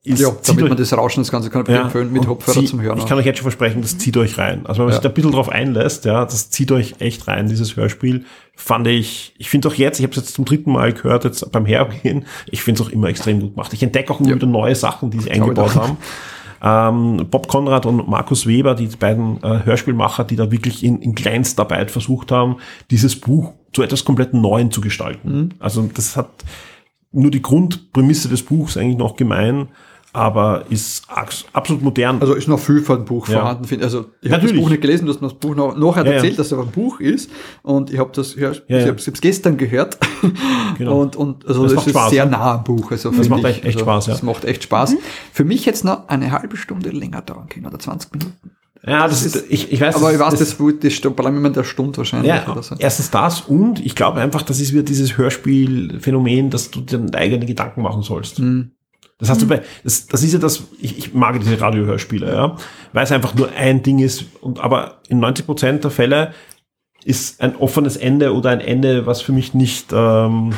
ist, Ja, damit man das Rauschen, das Ganze kann ja, empfehlen, mit Kopfhörer zum Hören. Ich kann euch jetzt schon versprechen, das zieht euch rein. Also wenn man Ja. sich da ein bisschen drauf einlässt, ja, das zieht euch echt rein, dieses Hörspiel. Fand ich, ich finde auch jetzt, ich habe es jetzt zum dritten Mal gehört, jetzt beim Hergehen, ich finde es auch immer extrem gut gemacht. Ich entdecke auch immer Ja. wieder neue Sachen, die sie eingebaut haben. Ähm, Bob Konrad und Markus Weber, die beiden äh, Hörspielmacher, die da wirklich in, in Kleinstarbeit versucht haben, dieses Buch zu etwas komplett Neuem zu gestalten. Mhm. Also das hat nur die Grundprämisse des Buchs eigentlich noch gemein, aber ist absolut modern. Also ist noch viel von dem Buch Ja. vorhanden. finde ich. Also ich habe das. Buch nicht gelesen, du hast mir das Buch noch, nachher Ja, ja. erzählt, dass es aber ein Buch ist. Und ich habe das, ja, Ja, ich ja. habe es gestern gehört. Genau. Und, und also Das das, macht ist Spaß, sehr nah am Buch. Also finde macht ich. echt- also, Spaß, ja. Das macht echt Spaß. Für mich jetzt noch eine halbe Stunde länger dauern können oder 20 Minuten. ja, das ist, ich, ich weiß, Aber ich weiß, das, das, das, das in der Stunde wahrscheinlich. ja, oder so. erstens das und ich glaube einfach, das ist wieder dieses Hörspielphänomen, dass du dir deine eigenen Gedanken machen sollst. Mhm. Das hast du bei, das, das ist ja das, ich, ich mag diese Radiohörspiele, ja, weil es einfach nur ein Ding ist und aber in 90 Prozent der Fälle ist ein offenes Ende oder ein Ende, was für mich nicht, ähm,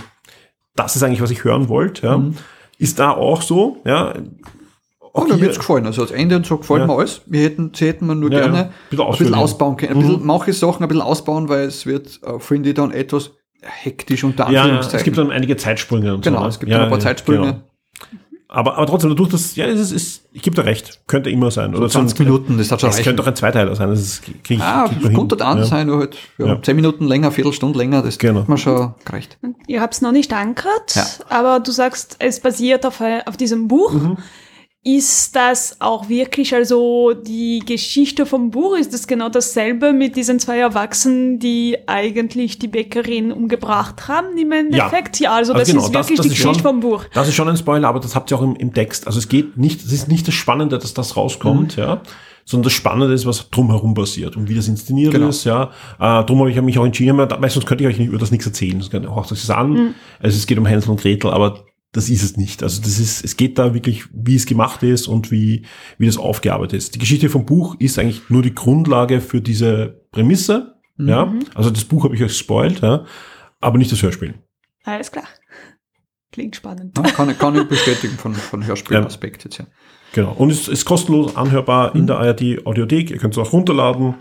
das ist eigentlich, was ich hören wollte, ja. Mhm. Ist da auch so, ja. Oh, mir hat's gefallen. Also das Ende und so gefällt Ja. mir alles. Wir hätten, sie hätten wir nur Ja, ja. gerne Ein bisschen ein bisschen ausbauen können. Ein bisschen, manche Sachen ein bisschen ausbauen, weil es wird, äh, finde ich, dann etwas hektisch unter Ja, ja, Anführungszeichen. es gibt dann einige Zeitsprünge und so. genau, ne? es gibt ja, dann ein paar ja, Zeitsprünge. genau. Aber, aber trotzdem, dadurch, dass, ja, es ist, ist, ich gebe dir recht, könnte immer sein. Oder 20 so ein- Minuten, das hat schon Es reichen. könnte auch ein Zweiteiler sein, das ist, krieg ich, Ah, krieg das man könnte an Ja. sein, nur halt ja, Ja. 10 Minuten länger, Viertelstunde länger, das Genau. hat mir schon gereicht. Ihr habt es noch nicht angehört, Ja. aber du sagst, es basiert auf, äh, auf diesem Buch. Mhm. Ist das auch wirklich also die Geschichte vom Buch? Ist das genau dasselbe mit diesen zwei Erwachsenen, die eigentlich die Bäckerin umgebracht haben im Endeffekt? Ja, also, das genau, ist wirklich die Geschichte vom Buch. Das ist schon ein Spoiler, aber das habt ihr auch im, im Text. Also es geht nicht, das ist nicht das Spannende, dass das rauskommt, Mhm. ja, sondern das Spannende ist, was drumherum passiert und wie das inszeniert Genau. ist, ja. Äh, drum habe ich mich auch entschieden, weil meistens könnte ich euch nicht über das nichts erzählen. Das kann, haucht euch das an. Mhm. Also es geht um Hänsel und Gretel, aber das ist es nicht. Also das ist, es geht da wirklich, wie es gemacht ist und wie, wie das aufgearbeitet ist. Die Geschichte vom Buch ist eigentlich nur die Grundlage für diese Prämisse, Mhm. ja. Also das Buch habe ich euch gespoilt, ja, aber nicht das Hörspiel. Alles klar. Klingt spannend. Ja, kann, ich- kann ich <laughs> bestätigen von, von Hörspielaspekt jetzt, ja. Genau. Und es ist kostenlos anhörbar in der ARD Audiothek. Ihr könnt es auch runterladen,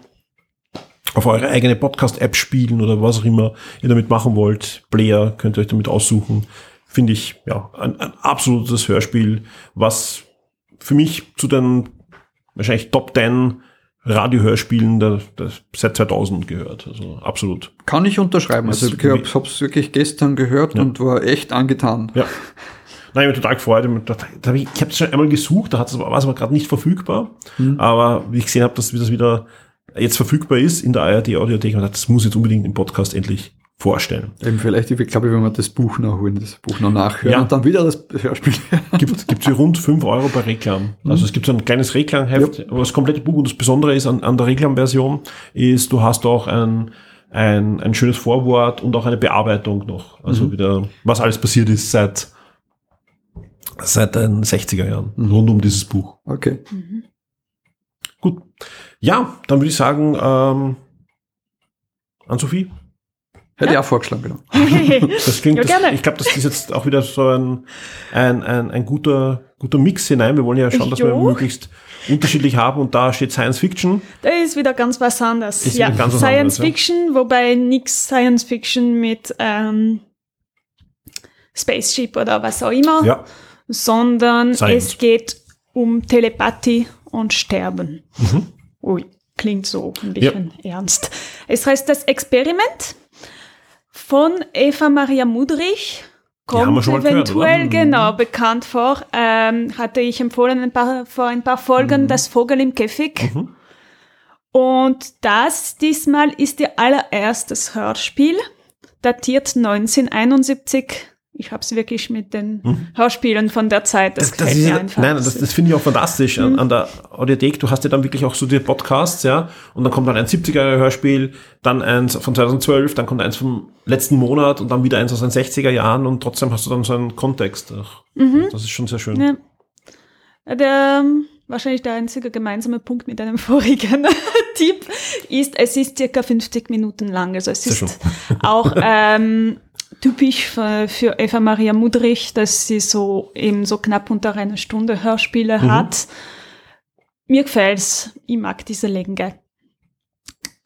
auf eure eigene Podcast-App spielen oder was auch immer ihr damit machen wollt. Player könnt ihr euch damit aussuchen. Finde ich, ja, ein, ein absolutes Hörspiel, was für mich zu den wahrscheinlich Top 10 Radiohörspielen der, der seit 2000 gehört. Also absolut. Kann ich unterschreiben. Also ich habe es wirklich gestern gehört und war echt angetan. Ja. Nein, ich bin total gefreut. Ich ich habe es schon einmal gesucht, da hat es aber- war es aber gerade nicht verfügbar. Aber wie ich gesehen habe, dass das wieder jetzt verfügbar ist in der ARD Audiothek, und das muss jetzt unbedingt im Podcast endlich vorstellen. Eben vielleicht, ich glaube, wenn wir das Buch nachholen, das Buch noch nachhören Ja. und dann wieder das Hörspiel. Gibt gibt für rund 5 Euro bei Reklam. Also es gibt so ein kleines Reklamheft, aber das komplette Buch und das Besondere ist an, an der Reklamversion ist, du hast auch ein, ein, ein schönes Vorwort und auch eine Bearbeitung noch. Also wieder, was alles passiert ist seit seit den 60er Jahren, rund um dieses Buch. Okay. Gut. Ja, dann würde ich sagen, ähm, an Sophie. Hätte ich auch vorgeschlagen, genau. <laughs> Das klingt, Ja, das, gerne. ich glaube, das ist jetzt auch wieder so ein, ein, ein, ein guter, guter Mix hinein. Wir wollen ja schauen, dass wir Jo. möglichst unterschiedlich haben und da steht Science Fiction. Da ist wieder ganz was anderes. Ist ja, ganz was Science anderes, ja. Fiction, wobei nix Science Fiction mit ähm, Spaceship oder was auch immer, Ja, sondern Science. es geht um Telepathie und Sterben. Mhm. Ui, klingt so ein bisschen ja. ernst. Es heißt das Experiment von Eva Maria Mudrich. Kommt eventuell gehört, genau bekannt vor. Ähm, hatte ich empfohlen ein paar, vor ein paar Folgen mhm. das Vogel im Käfig. Mhm. Und das diesmal ist ihr allererstes Hörspiel, datiert 1971 ich habe es wirklich mit den mhm. Hörspielen von der Zeit. Das, das, das ist, einfach. Nein, das, das finde ich auch fantastisch mhm. an, an, der Audiothek. Du hast ja dann wirklich auch so die Podcasts, ja, und dann kommt dann ein 70er Hörspiel, dann eins von 2012, dann kommt eins vom letzten Monat und dann wieder eins aus den 60er Jahren und trotzdem hast du dann so einen Kontext. Mhm. Das ist schon sehr schön. Ja. Der, wahrscheinlich der einzige gemeinsame Punkt mit einem <laughs> vorigen <laughs> Tipp ist, es ist circa 50 Minuten lang. Also es ist auch ähm, typisch für, für Eva Maria Mudrich, dass sie so eben so knapp unter einer Stunde Hörspiele mhm. hat. Mir gefällt's. Ich mag diese Länge.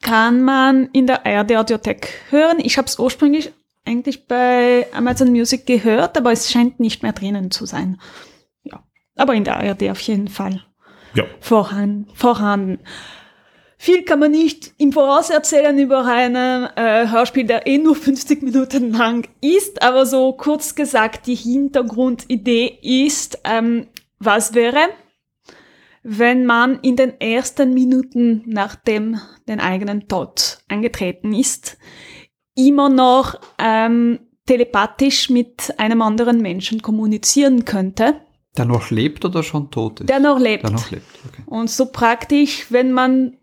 Kann man in der ARD Audiothek hören. Ich habe es ursprünglich eigentlich bei Amazon Music gehört, aber es scheint nicht mehr drinnen zu sein. Ja, aber in der ARD auf jeden Fall ja. vorhanden. vorhanden. Viel kann man nicht im Voraus erzählen über ein äh, Hörspiel, der eh nur <laughs> 50 Minuten lang ist, aber so kurz gesagt, die Hintergrundidee ist, ähm, was wäre, wenn man in den ersten Minuten nachdem den eigenen Tod eingetreten ist, immer noch ähm, telepathisch mit einem anderen Menschen kommunizieren könnte. Der noch lebt oder schon tot ist? Der noch lebt. Der noch lebt. Okay. Und so praktisch, wenn man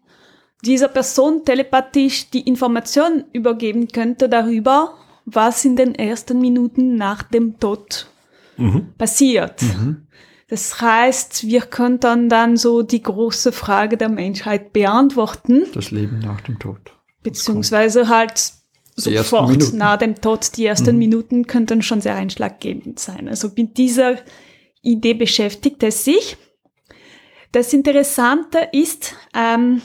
dieser Person telepathisch die Information übergeben könnte darüber, was in den ersten Minuten nach dem Tod mhm. passiert. Mhm. Das heißt, wir könnten dann so die große Frage der Menschheit beantworten. Das Leben nach dem Tod. Beziehungsweise halt sofort nach dem Tod. Die ersten mhm. Minuten könnten schon sehr einschlaggebend sein. Also mit dieser Idee beschäftigt es sich. Das Interessante ist, ähm,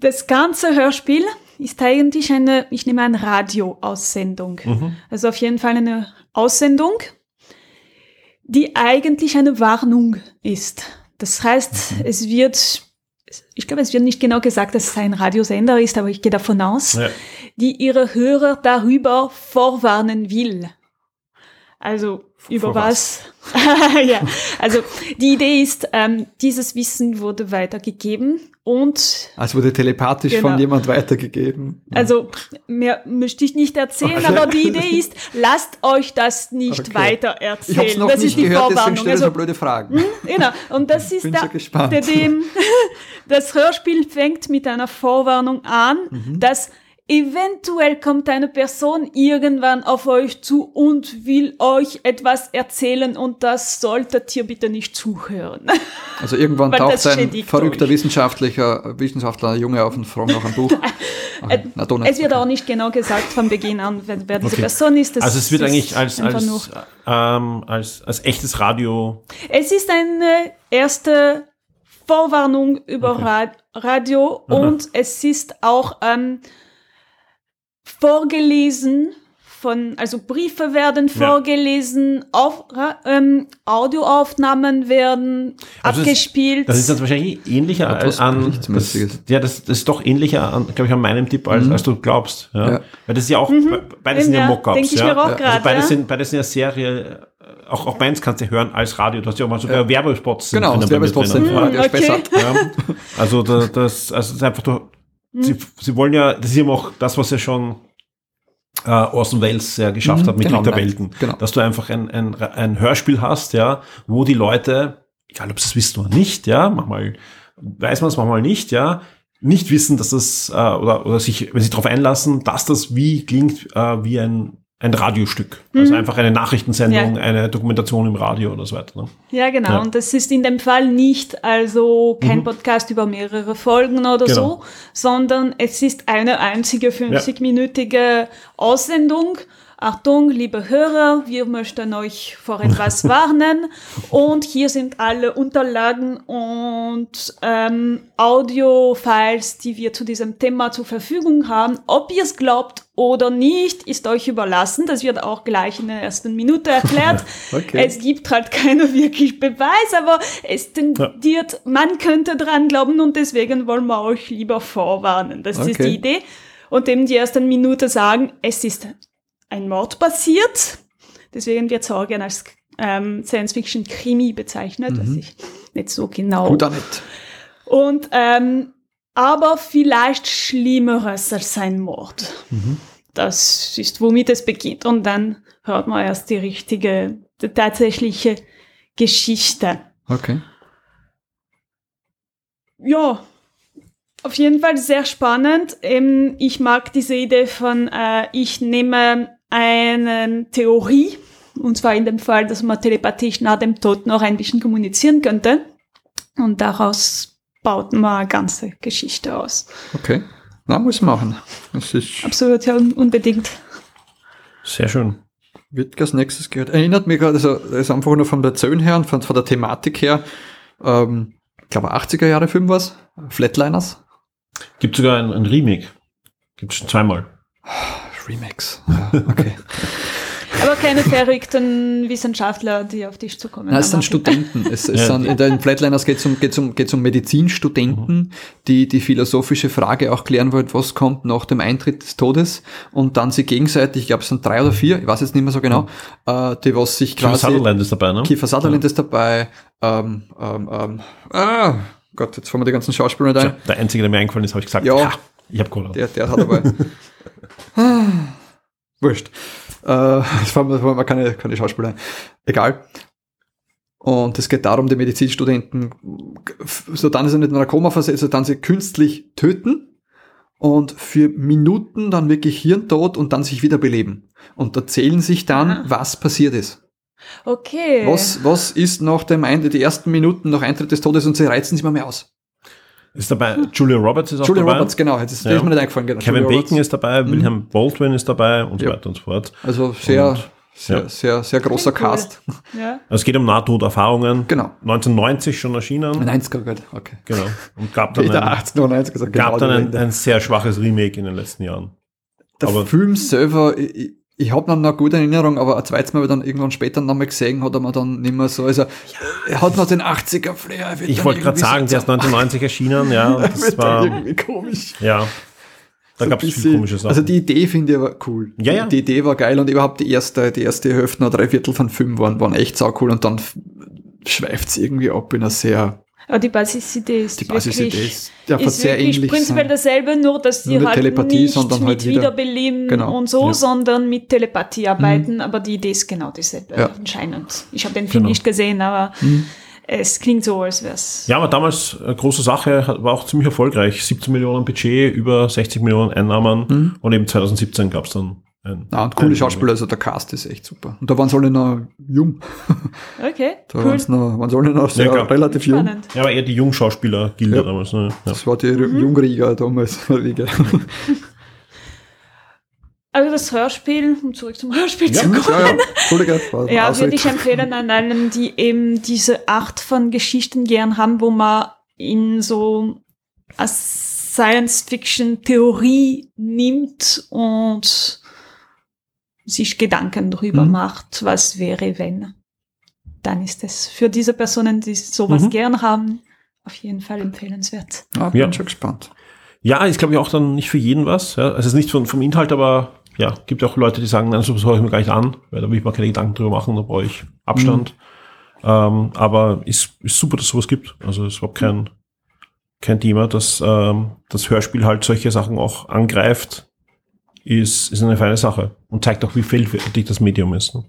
das ganze Hörspiel ist eigentlich eine, ich nehme an, Radioaussendung. Mhm. Also auf jeden Fall eine Aussendung, die eigentlich eine Warnung ist. Das heißt, mhm. es wird, ich glaube, es wird nicht genau gesagt, dass es ein Radiosender ist, aber ich gehe davon aus, ja. die ihre Hörer darüber vorwarnen will. Also über was? was? <laughs> ja, also die Idee ist, ähm, dieses Wissen wurde weitergegeben und. Also wurde telepathisch genau. von jemand weitergegeben. Also mehr möchte ich nicht erzählen, okay. aber die Idee ist, lasst euch das nicht okay. weiter erzählen. Ich noch das nicht ist die gehört, Vorwarnung. Deswegen also, so blöde Fragen. Hm, genau. Und das ist da, so der, dem, <laughs> das Hörspiel fängt mit einer Vorwarnung an, mhm. dass Eventuell kommt eine Person irgendwann auf euch zu und will euch etwas erzählen und das solltet ihr bitte nicht zuhören. <laughs> Also irgendwann taucht ein verrückter euch. wissenschaftlicher Wissenschaftler Junge auf und fragt noch ein Buch. <laughs> Äh, Na, es wird auch nicht genau gesagt von Beginn an, wer, wer diese okay. Person ist. Das also es wird eigentlich als, als, ähm, als, als echtes Radio. Es ist eine erste Vorwarnung über okay. Radio Aha. und es ist auch ähm, vorgelesen von, also Briefe werden vorgelesen, ja. auf, ähm, Audioaufnahmen werden also abgespielt. Das, das ist jetzt wahrscheinlich ähnlicher als an, das, ja, das, das ist doch ähnlicher an, glaube ich, an meinem Tipp, als, mhm. als du glaubst. Ja. ja. Weil das ist ja auch, mhm. beides sind ja, ja Mockups. Ja. Also beides, sind, beides sind ja Serie, auch, auch meins kannst du hören als Radio. Du hast ja auch mal sogar ja. Werbespots. Genau, Werbespots sind mhm, okay. ja. <laughs> <laughs> Also das, das, also das ist einfach, du, mhm. sie, sie wollen ja, das ist eben auch das, was ja schon äh, Orson Welles ja geschafft mhm, hat mit genau, der Welten. Genau. Dass du einfach ein, ein, ein Hörspiel hast, ja, wo die Leute, egal ob sie es wissen oder nicht, ja, manchmal weiß man es, manchmal nicht, ja, nicht wissen, dass das, äh, oder, oder sich, wenn sie darauf einlassen, dass das wie klingt äh, wie ein ein Radiostück. Also mhm. einfach eine Nachrichtensendung, ja. eine Dokumentation im Radio oder so weiter. Ne? Ja, genau. Ja. Und das ist in dem Fall nicht also kein mhm. Podcast über mehrere Folgen oder genau. so, sondern es ist eine einzige 50-minütige Aussendung Achtung, liebe Hörer, wir möchten euch vor etwas <laughs> warnen. Und hier sind alle Unterlagen und ähm, Audio-Files, die wir zu diesem Thema zur Verfügung haben. Ob ihr es glaubt oder nicht, ist euch überlassen. Das wird auch gleich in der ersten Minute erklärt. <laughs> okay. Es gibt halt keine wirklich Beweis, aber es tendiert, ja. man könnte dran glauben und deswegen wollen wir euch lieber vorwarnen. Das okay. ist die Idee. Und eben die ersten Minute sagen, es ist ein Mord passiert. Deswegen wird es auch gerne als ähm, Science-Fiction-Krimi bezeichnet, mhm. was ich nicht so genau. Gut nicht. Und ähm, aber vielleicht Schlimmeres als ein Mord. Mhm. Das ist, womit es beginnt. Und dann hört man erst die richtige, die tatsächliche Geschichte. Okay. Ja, auf jeden Fall sehr spannend. Ich mag diese Idee von, äh, ich nehme eine Theorie, und zwar in dem Fall, dass man telepathisch nach dem Tod noch ein bisschen kommunizieren könnte. Und daraus baut man eine ganze Geschichte aus. Okay. Na, muss machen. Das ist Absolut, ja, unbedingt. Sehr schön. Wird als nächstes gehört. Erinnert mich gerade, also, das ist einfach nur von der Zöhn her und von, von der Thematik her, ähm, ich glaube 80er Jahre Film was, Flatliners. Gibt sogar ein, ein Remake. Gibt es schon zweimal. Ja, okay. <laughs> Aber keine verrückten Wissenschaftler, die auf dich zukommen. Nein, es sind Studenten. Es, es ja. sind, in den Flatliners geht es um, geht's um, geht's um Medizinstudenten, mhm. die die philosophische Frage auch klären wollen, was kommt nach dem Eintritt des Todes und dann sie gegenseitig, ich glaube es sind drei oder vier, ich weiß jetzt nicht mehr so genau, mhm. äh, die was sich quasi... Kiefer Sutherland ist dabei, ne? Kiefer Sutherland ja. ist dabei, ähm, ähm, ähm, ah, Gott, jetzt fangen wir die ganzen Schauspieler da ein. Der einzige, der mir eingefallen ist, habe ich gesagt, ja, ja ich habe Cola. Der, der hat aber... <laughs> <laughs> Wurscht. Äh, das war keine, keine Schauspieler. Egal. Und es geht darum, die Medizinstudenten, so dann ist er nicht in einer Koma versetzt, so dann sie künstlich töten und für Minuten dann wirklich Hirntod und dann sich wieder beleben. Und erzählen sich dann, Aha. was passiert ist. Okay. Was, was ist nach dem Eintritt, die ersten Minuten nach Eintritt des Todes und sie reizen sich mal mehr aus? Ist dabei, Julia Roberts ist auch Julia dabei. Julia Roberts, genau, jetzt ist, ja. ist mir nicht eingefallen. Genau. Kevin Julia Bacon Roberts. ist dabei, mhm. William Baldwin ist dabei und ja. so weiter und so fort. Also sehr, und, sehr, ja. sehr, sehr großer cool. Cast. Ja. <laughs> Also es geht um Nahtoderfahrungen. Genau. 1990 schon erschienen. 90er, gut, okay. Genau. Und gab <laughs> dann, ein, 18 oder 90 gesagt, gab genau dann ein, ein, sehr schwaches Remake in den letzten Jahren. Der aber Film selber, ich, ich habe noch eine gute Erinnerung, aber ein zweites Mal dann irgendwann später nochmal gesehen, hat er mir dann nicht mehr so, also er hat noch den 80er Flair. Ich wollte gerade sagen, der ist 1990 erschienen, ja, <laughs> und das war irgendwie komisch. Ja. Da so gab es viel komische Sachen. Also die Idee finde ich aber cool. Ja, ja. Die Idee war geil und überhaupt die erste, die erste Hälfte, noch drei Viertel von Film waren, waren echt sau cool und dann schweift es irgendwie ab in einer sehr aber die Basisidee ist die Basisidee ist, ja, ist sehr wirklich ähnlich prinzipiell sein. dasselbe, nur dass die halt Telepathie, nicht sondern mit halt wieder, Wiederbeleben genau. und so, ja. sondern mit Telepathie arbeiten. Mhm. Aber die Idee ist genau dieselbe ja. anscheinend. Ich habe den Film genau. nicht gesehen, aber mhm. es klingt so, als wäre es. Ja, aber damals eine große Sache, war auch ziemlich erfolgreich. 17 Millionen Budget, über 60 Millionen Einnahmen mhm. und eben 2017 gab es dann ein, ja, und coole Schauspieler, also der Cast ist echt super. Und da waren sie alle noch jung. <laughs> Okay. Da cool. waren sie noch, waren sie alle noch sehr, ja, relativ Spannend. jung. Ja, aber eher die Jungschauspieler Gilde ja. damals. Ne? Ja. Das war die mhm. Jungrieger damals. <laughs> Also <laughs> das Hörspiel, um zurück zum Hörspiel ja, zu kommen. Ja, ja. Ja würde ich empfehlen an allen, die eben diese Art von Geschichten gern haben, wo man in so Science-Fiction-Theorie nimmt und sich Gedanken darüber mhm. macht, was wäre, wenn. Dann ist es für diese Personen, die sowas mhm. gern haben, auf jeden Fall empfehlenswert. Ah, bin ja. schon gespannt. Ja, ist glaube ich auch dann nicht für jeden was. Ja. Also es ist nicht von, vom Inhalt, aber ja, gibt auch Leute, die sagen, nein, sowas höre ich mir gar nicht an, weil da will ich mir keine Gedanken drüber machen, da brauche ich Abstand. Mhm. Ähm, aber ist, ist super, dass es sowas gibt. Also es ist überhaupt kein, kein Thema, dass ähm, das Hörspiel halt solche Sachen auch angreift ist, ist eine feine Sache und zeigt auch, wie vielfältig das Medium ist. Ne?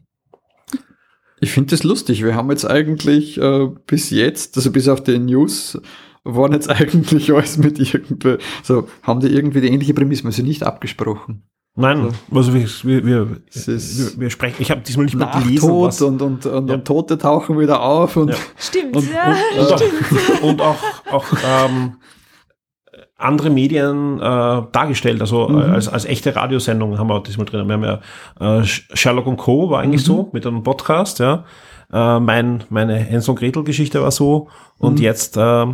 Ich finde das lustig. Wir haben jetzt eigentlich äh, bis jetzt, also bis auf die News, waren jetzt <laughs> eigentlich alles mit irgendwie, so haben die irgendwie die ähnliche Prämisse, also nicht abgesprochen. Nein, also wir, wir, wir, wir, wir sprechen, ich habe diesmal nicht mehr gelesen. Was, und, und, und, ja. und Tote tauchen wieder auf. Und, ja. Stimmt, und, ja, und, stimmt. Und, und auch, auch ähm, andere Medien äh, dargestellt, also mhm. als, als echte Radiosendung haben wir diesmal drin. Wir haben ja äh, Sherlock und Co. war eigentlich mhm. so mit einem Podcast, ja. Äh, mein, meine Hänsel und Gretel Geschichte war so und mhm. jetzt äh,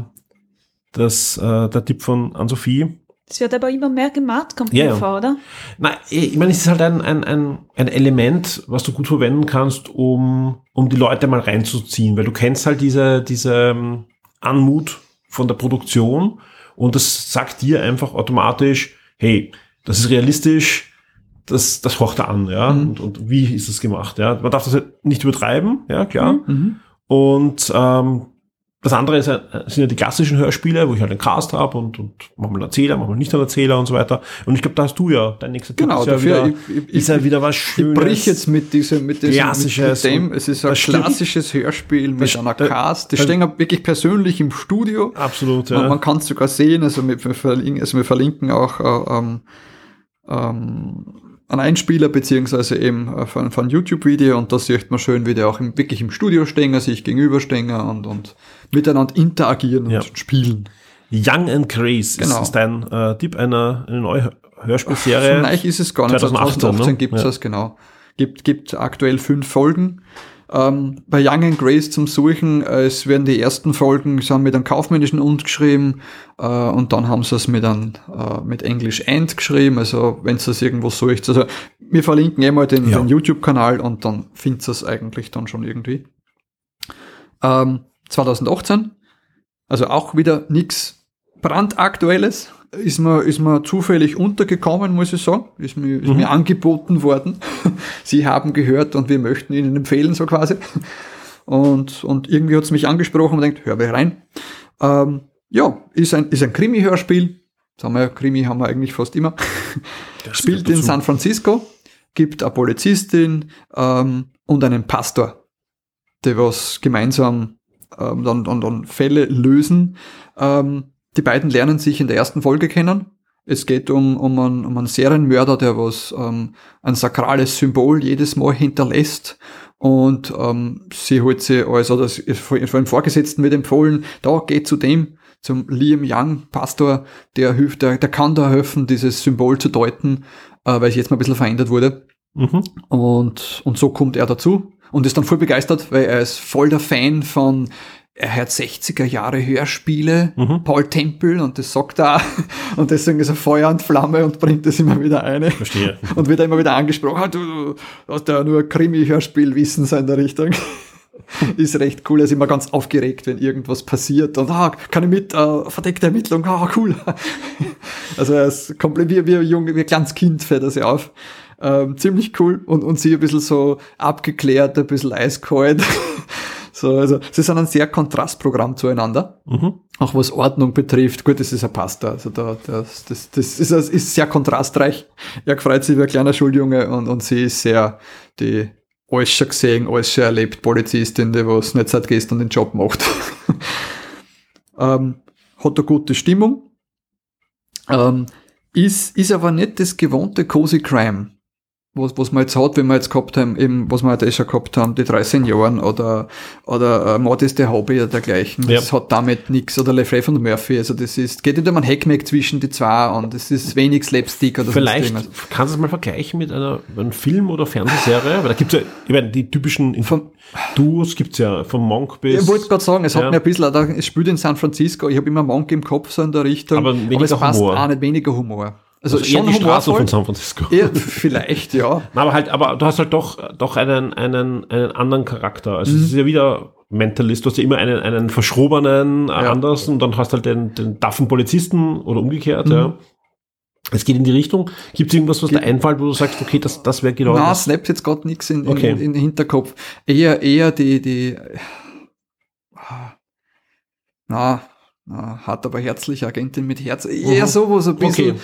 das, äh, der Tipp von Ann-Sophie. Das wird aber immer mehr gemacht, kommt yeah. mir vor, oder? Nein, ich meine, es ist halt ein, ein, ein, ein Element, was du gut verwenden kannst, um, um die Leute mal reinzuziehen, weil du kennst halt diese, diese ähm, Anmut von der Produktion und das sagt dir einfach automatisch, hey, das ist realistisch, das, das hocht er an, ja, mhm. und, und wie ist das gemacht, ja. Man darf das halt nicht übertreiben, ja, klar. Mhm. Und ähm, das andere ist, sind ja die klassischen Hörspiele, wo ich halt einen Cast habe und, und manchmal einen Erzähler, manchmal nicht einen Erzähler und so weiter. Und ich glaube, da hast du ja dein nächster genau, Tipp. Genau, dafür ja wieder, ich, ist ja wieder was Schönes. Ich brich jetzt mit diesem, mit diesem, klassisches, mit dem, es ist ein klassisches Hörspiel mit einer Cast. Die stehen wirklich persönlich im Studio. Absolut, ja. Man, man kann es sogar sehen, also wir, verlinken, also wir verlinken auch, äh, ähm, ähm, ein Einspieler beziehungsweise eben äh, von, von YouTube-Video und da sieht man schön, wie die auch im, wirklich im Studio stehen, sich gegenüberstehen und, und miteinander interagieren ja. und spielen. Young and Grace genau. ist, dein äh, Tipp einer eine neue Hörspielserie. Vielleicht ist es gar nicht. 2018, 2018 ne? gibt es ja. das, genau. Gibt, gibt aktuell fünf Folgen. Ähm, bei Young and Grace zum Suchen, äh, es werden die ersten Folgen sind mit einem kaufmännischen Und geschrieben äh, und dann haben sie es mit einem äh, mit Englisch End geschrieben, also wenn es das irgendwo sucht. Also wir verlinken eh mal den, ja. den YouTube-Kanal und dann findet es eigentlich dann schon irgendwie. Ähm, 2018, also auch wieder nichts brandaktuelles, ist mir, ist mir zufällig untergekommen, muss ich sagen. Ist mir, ist mhm. mir angeboten worden. <laughs> Sie haben gehört und wir möchten Ihnen empfehlen, so quasi. Und, und irgendwie hat es mich angesprochen und denkt, hör mal rein. Ähm, ja, ist ein, ist ein Krimi-Hörspiel. Sagen wir, Krimi haben wir eigentlich fast immer. <laughs> Spielt in San Francisco, gibt eine Polizistin ähm, und einen Pastor, die was gemeinsam ähm, dann, dann, dann Fälle lösen. Ähm, die beiden lernen sich in der ersten Folge kennen. Es geht um, um, einen, um einen Serienmörder, der was ähm, ein sakrales Symbol jedes Mal hinterlässt. Und ähm, sie holt sie als, oder von dem Vorgesetzten wird empfohlen, da geht zu dem, zum Liam Young, Pastor, der hilft, der, der kann da helfen, dieses Symbol zu deuten, äh, weil es jetzt mal ein bisschen verändert wurde. Mhm. Und, und so kommt er dazu und ist dann voll begeistert, weil er ist voll der Fan von er hört 60er Jahre Hörspiele, mhm. Paul Tempel und das sagt er <laughs> und deswegen ist er Feuer und Flamme und bringt das immer wieder ein. Verstehe. <laughs> Und wird immer wieder angesprochen, ah, du, hast ja nur Krimi-Hörspielwissen in der Richtung. <laughs> ist recht cool, er ist immer ganz aufgeregt, wenn irgendwas passiert und ah, kann ich mit, äh, verdeckte Ermittlung, ah, cool. also er ist komplett wie, wie ein Junge, wie ein kleines Kind fährt er sich auf. Ähm, ziemlich cool und, und sie ein bisschen so abgeklärt, ein bisschen eiskalt. <laughs> So, also sie sind ein sehr Kontrastprogramm zueinander, mhm. auch was Ordnung betrifft. Gut, das ist ein Pasta, also da, das, das, das ist, ist sehr kontrastreich. Er freut sich wie ein kleiner Schuljunge und, und sie ist sehr die alles schon gesehen, alles schon erlebt Polizistin, die was nicht seit gestern den Job macht. <laughs> ähm, hat eine gute Stimmung. Ähm, ist, ist aber nicht das gewohnte Cozy Crime was, was man jetzt hat, wenn wir jetzt gehabt haben, eben, was wir halt eh schon gehabt haben, die drei Senioren oder, oder äh, Mord ist der Hobby oder dergleichen. Das ja. hat damit nichts. Oder Lefray von Murphy. Also das ist, geht nicht um ein Hackmack zwischen die zwei und es ist wenig Slapstick oder so. Vielleicht kannst du es mal vergleichen mit einer, einem Film oder Fernsehserie, weil da gibt's ja, ich meine, die typischen von, Duos gibt's ja, vom Monk bis. Ich wollte gerade sagen, es ja. hat mir ein bisschen, es spielt in San Francisco, ich habe immer Monk im Kopf so in der Richtung. Aber, aber es passt Humor. auch nicht weniger Humor. Also, also schon die Straße von San Francisco. Ja, vielleicht, ja. <laughs> aber halt, aber du hast halt doch, doch einen, einen, einen anderen Charakter. Also mhm. es ist ja wieder Mentalist, du hast ja immer einen, einen verschrobenen ja. anders und dann hast halt den, den daffen Polizisten oder umgekehrt, mhm. ja. Es geht in die Richtung. Gibt es irgendwas, was Ge da einfällt, wo du sagst, okay, das, das wäre genau Na, snappt jetzt gerade nichts in, in, okay. in, in, den Hinterkopf. Eher, eher die, die, na, na, hart aber herzlich, Agentin mit Herz. Eher mhm. sowas, ein bisschen, okay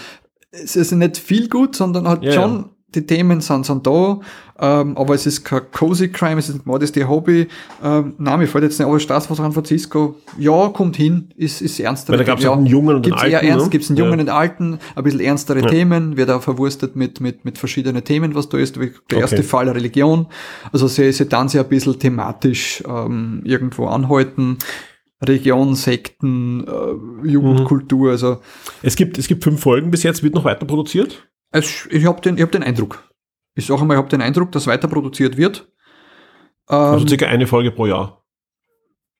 es ist nicht viel gut, sondern hat ja, schon, ja. die Themen sind, sind da, ähm, aber es ist kein Cozy Crime, es ist nicht Modesty Hobby. Ähm, nein, mir fällt jetzt nicht, aber Straße von San Francisco, ja, kommt hin, ist, ist ernster. Weil da gab es ja, einen Jungen und einen Alten. Eher ernst, ne? gibt's einen Jungen und einen Alten, ein bisschen ernstere Themen, wird auch verwurstet mit, mit, mit verschiedenen Themen, was da ist. Der okay. erste Fall Religion. Also sie, sie dann sich ein bisschen thematisch ähm, irgendwo anhalten. Region, Sekten, äh, Jugendkultur. Mhm. Also es gibt es gibt fünf Folgen bis jetzt. Wird noch weiter produziert? Es, ich habe den ich habe den Eindruck. Ich sage einmal, ich habe den Eindruck, dass weiter produziert wird. also ähm, circa eine Folge pro Jahr.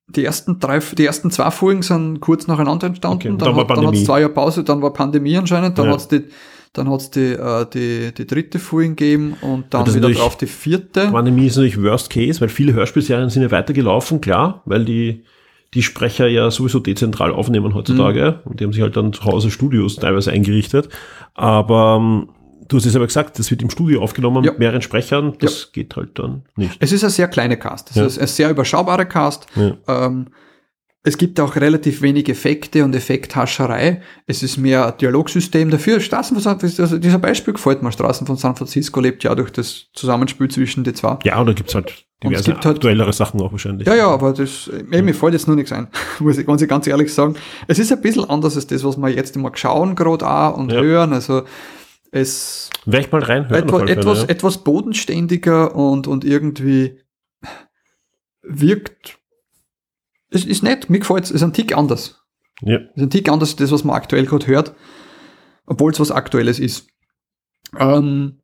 Die ersten drei, die ersten zwei Folgen sind kurz nacheinander entstanden. Okay, dann, dann, hat, dann hat es zwei Jahre Pause, dann war Pandemie anscheinend, dann ja. hat es die, dann hat's die, äh, die, die dritte Folge gegeben und dann ja, wieder drauf die vierte. Pandemie ist natürlich Worst Case, weil viele Hörspielserien sind ja weitergelaufen, klar, weil die, die Sprecher ja sowieso dezentral aufnehmen heutzutage mhm. und die haben sich halt dann zu Hause Studios teilweise eingerichtet. Aber ähm, Du hast es aber gesagt, das wird im Studio aufgenommen ja. mit mehreren Sprechern. Das ja. geht halt dann nicht. Es ist ein sehr kleiner Cast. Es ja. ist ein sehr überschaubarer Cast. Ähm, es gibt auch relativ wenig Effekte und Effekthascherei. Es ist mehr ein Dialogsystem. Dafür Straßen von San Francisco, also dieser Beispiel gefällt mir. Straßen von San Francisco lebt ja durch das Zusammenspiel zwischen den zwei. Ja, oder gibt's halt diverse gibt halt aktuellere Sachen auch wahrscheinlich. Ja, ja, aber das, ey, mir fällt jetzt nur nichts ein, <laughs> muss ich, muss ich ganz ehrlich sagen. Es ist ein bisschen anders als das, was wir jetzt immer schauen gerade auch und ja. hören. Also, es Wäre ich mal reinhören. Etwa, etwas, ja. etwas bodenständiger und, und irgendwie wirkt. Es ist nett, mir gefällt es, ist ein Tick anders. Ja. Ist ein Tick anders als das, was man aktuell gerade hört, obwohl es was Aktuelles ist. Ähm,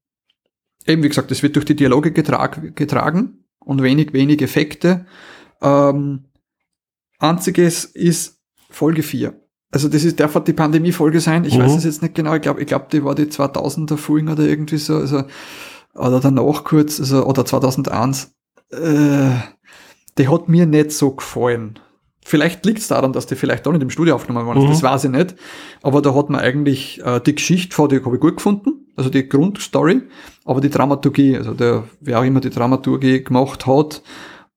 eben wie gesagt, es wird durch die Dialoge getrag, getragen und wenig, wenig Effekte. Ähm, einziges ist Folge 4 also das ist, darf die Pandemie-Folge sein, ich mhm. weiß es jetzt nicht genau, ich glaube, ich glaube, die war die 2000er Folge oder irgendwie so, also, oder danach kurz, also, oder 2001, äh, die hat mir nicht so gefallen. Vielleicht liegt es daran, dass die vielleicht auch nicht im Studio aufgenommen worden ist, mhm. das weiß ich nicht. Aber da hat man eigentlich äh, die Geschichte vor, die habe ich gut gefunden, also die Grundstory, aber die Dramaturgie, also der, wer auch immer die Dramaturgie gemacht hat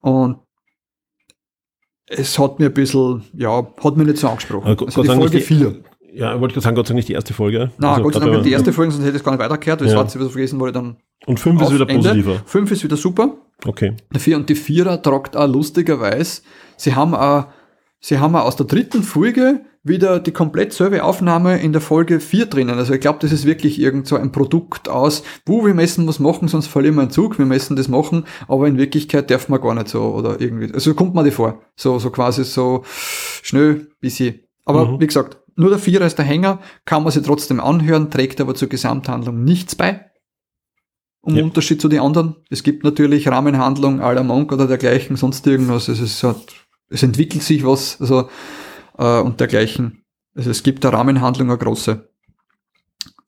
und es hat mir ein bisschen, ja, hat mir nicht so angesprochen. Also, also die Folge 4. Ja, ich wollte gerade sagen, Gott sei Dank nicht die erste Folge. Nein, also, Gott sei Dank nicht die erste Folge, sonst hätte ich es gar nicht weitergehört. Das ja. hat sie wieder vergessen, wurde dann. Und 5 ist wieder positiver. 5 ist wieder super. Okay. Der 4 und die 4er tragt auch lustigerweise, sie haben auch, sie haben auch aus der dritten Folge wieder die komplett selbe Aufnahme in der Folge 4 drinnen. Also ich glaube, das ist wirklich irgend so ein Produkt aus, wo wir müssen was machen, sonst verlieren wir einen Zug, wir müssen das machen, aber in Wirklichkeit darf man gar nicht so oder irgendwie. Also kommt man die vor. So, so quasi so schnell, bisschen. Aber mhm. wie gesagt, nur der Vierer ist der Hänger, kann man sich trotzdem anhören, trägt aber zur Gesamthandlung nichts bei. Um ja. Unterschied zu den anderen. Es gibt natürlich Rahmenhandlung à la Monk oder dergleichen, sonst irgendwas. Es, ist, es entwickelt sich was. Also äh, und dergleichen. Also es gibt eine Rahmenhandlung, eine große.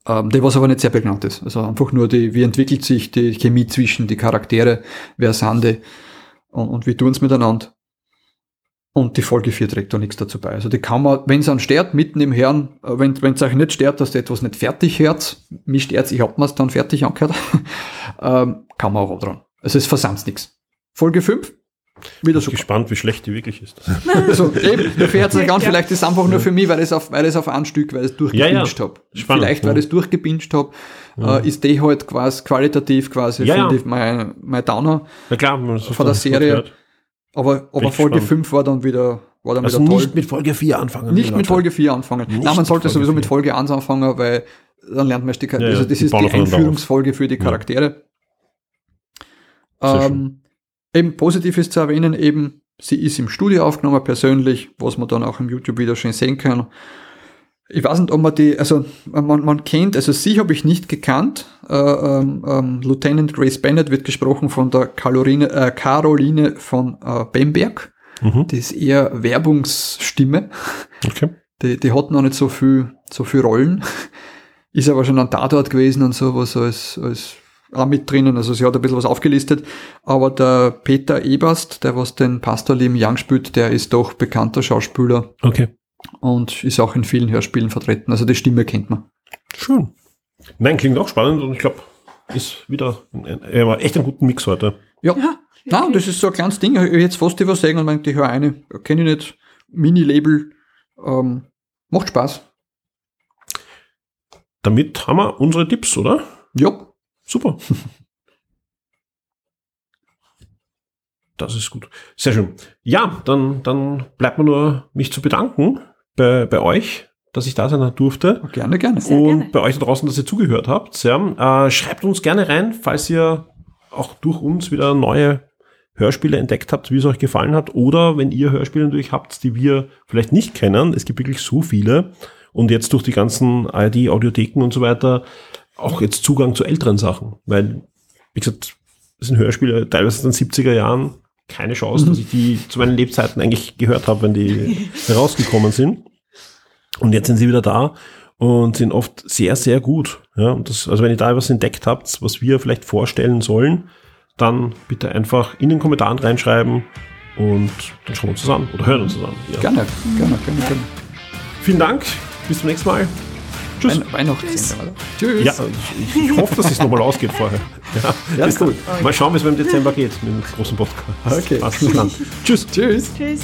Ähm, die was aber nicht sehr prägnant ist. Also einfach nur die, wie entwickelt sich die Chemie zwischen die Charaktere, wer sind die und, und wie tun sie miteinander. Und die Folge 4 trägt da nichts dazu bei. Also die kann man, wenn es einen stört, mitten im Hören, äh, wenn es euch nicht stört, dass ihr etwas nicht fertig hört, mich stört ich hab mir's dann fertig angehört, <laughs> ähm, kann man auch dran. Also es versandt nichts. Folge 5 wieder ich bin gespannt, wie schlecht die wirklich ist. <laughs> also eben, der fährt sich <laughs> an, vielleicht ist es einfach nur für mich, weil ich es auf, weil ich es auf ein Stück, weil ich es durchgebinscht ja, ja. habe. Vielleicht, weil ich es durchgebinscht habe, ja. äh, ist die halt quasi qualitativ quasi, ja, finde ich, mein, mein Downer ja, klar, von der Serie. Aber, aber Folge spannend. 5 war dann wieder, war dann also wieder toll. nicht mit Folge 4 anfangen. Nicht mit Folge 4 anfangen. Nicht Nein, man sollte sowieso 4. mit Folge 1 anfangen, weil dann lernt man die, ja, also das ist die Einführungsfolge für die Charaktere. Ähm, eben positiv ist zu erwähnen, eben Sie ist im Studio aufgenommen, persönlich, was man dann auch im YouTube-Video schön sehen kann. Ich weiß nicht, ob man die, also man, man kennt, also sie habe ich nicht gekannt. Äh, ähm, ähm, Lieutenant Grace Bennett wird gesprochen von der Caroline, äh, Caroline von äh, Bamberg. Mhm. Die ist eher Werbungsstimme. Okay. Die, die hat noch nicht so viel, so viel Rollen. Ist aber schon ein Tatort gewesen und so, was als, als auch mit drinnen, also sie hat ein bisschen was aufgelistet, aber der Peter Eberst, der was den Pastor Liam Young spielt, der ist doch bekannter Schauspieler. Okay. Und ist auch in vielen Hörspielen vertreten, also die Stimme kennt man. Schön. Nein, klingt auch spannend und ich glaube, ist wieder ein, ein, echt einen guten Mix heute. Ja. ja Nein, das ist so ein kleines Ding. Ich jetzt fast was sagen und meinte, ich höre eine, kenne ich nicht, Mini-Label, ähm, macht Spaß. Damit haben wir unsere Tipps, oder? Ja. Super. Das ist gut. Sehr schön. Ja, dann, dann bleibt mir nur, mich zu bedanken bei, bei euch, dass ich da sein durfte. Gerne, gerne. Sehr und gerne. bei euch da draußen, dass ihr zugehört habt. Ja, äh, schreibt uns gerne rein, falls ihr auch durch uns wieder neue Hörspiele entdeckt habt, wie es euch gefallen hat, oder wenn ihr Hörspiele natürlich habt, die wir vielleicht nicht kennen. Es gibt wirklich so viele. Und jetzt durch die ganzen ARD-Audiotheken und so weiter auch jetzt Zugang zu älteren Sachen. Weil, wie gesagt, das sind Hörspiele teilweise in den 70er Jahren. Keine Chance, mhm. dass ich die zu meinen Lebzeiten eigentlich gehört habe, wenn die <laughs> herausgekommen sind. Und jetzt sind sie wieder da und sind oft sehr, sehr gut. Ja, und das, also wenn ihr da etwas entdeckt habt, was wir vielleicht vorstellen sollen, dann bitte einfach in den Kommentaren reinschreiben und dann schauen wir uns das an oder hören uns das an. Ja. Gerne, gerne, gerne, gerne. Vielen Dank, bis zum nächsten Mal. Tschüss. Weihnachten. Tschüss. Ja, ich, ich hoffe, dass es nochmal ausgeht vorher. Ja, ja ist gut. Mal schauen, wie es im Dezember geht mit dem großen Podcast. Okay. <laughs> Tschüss. Tschüss. Tschüss.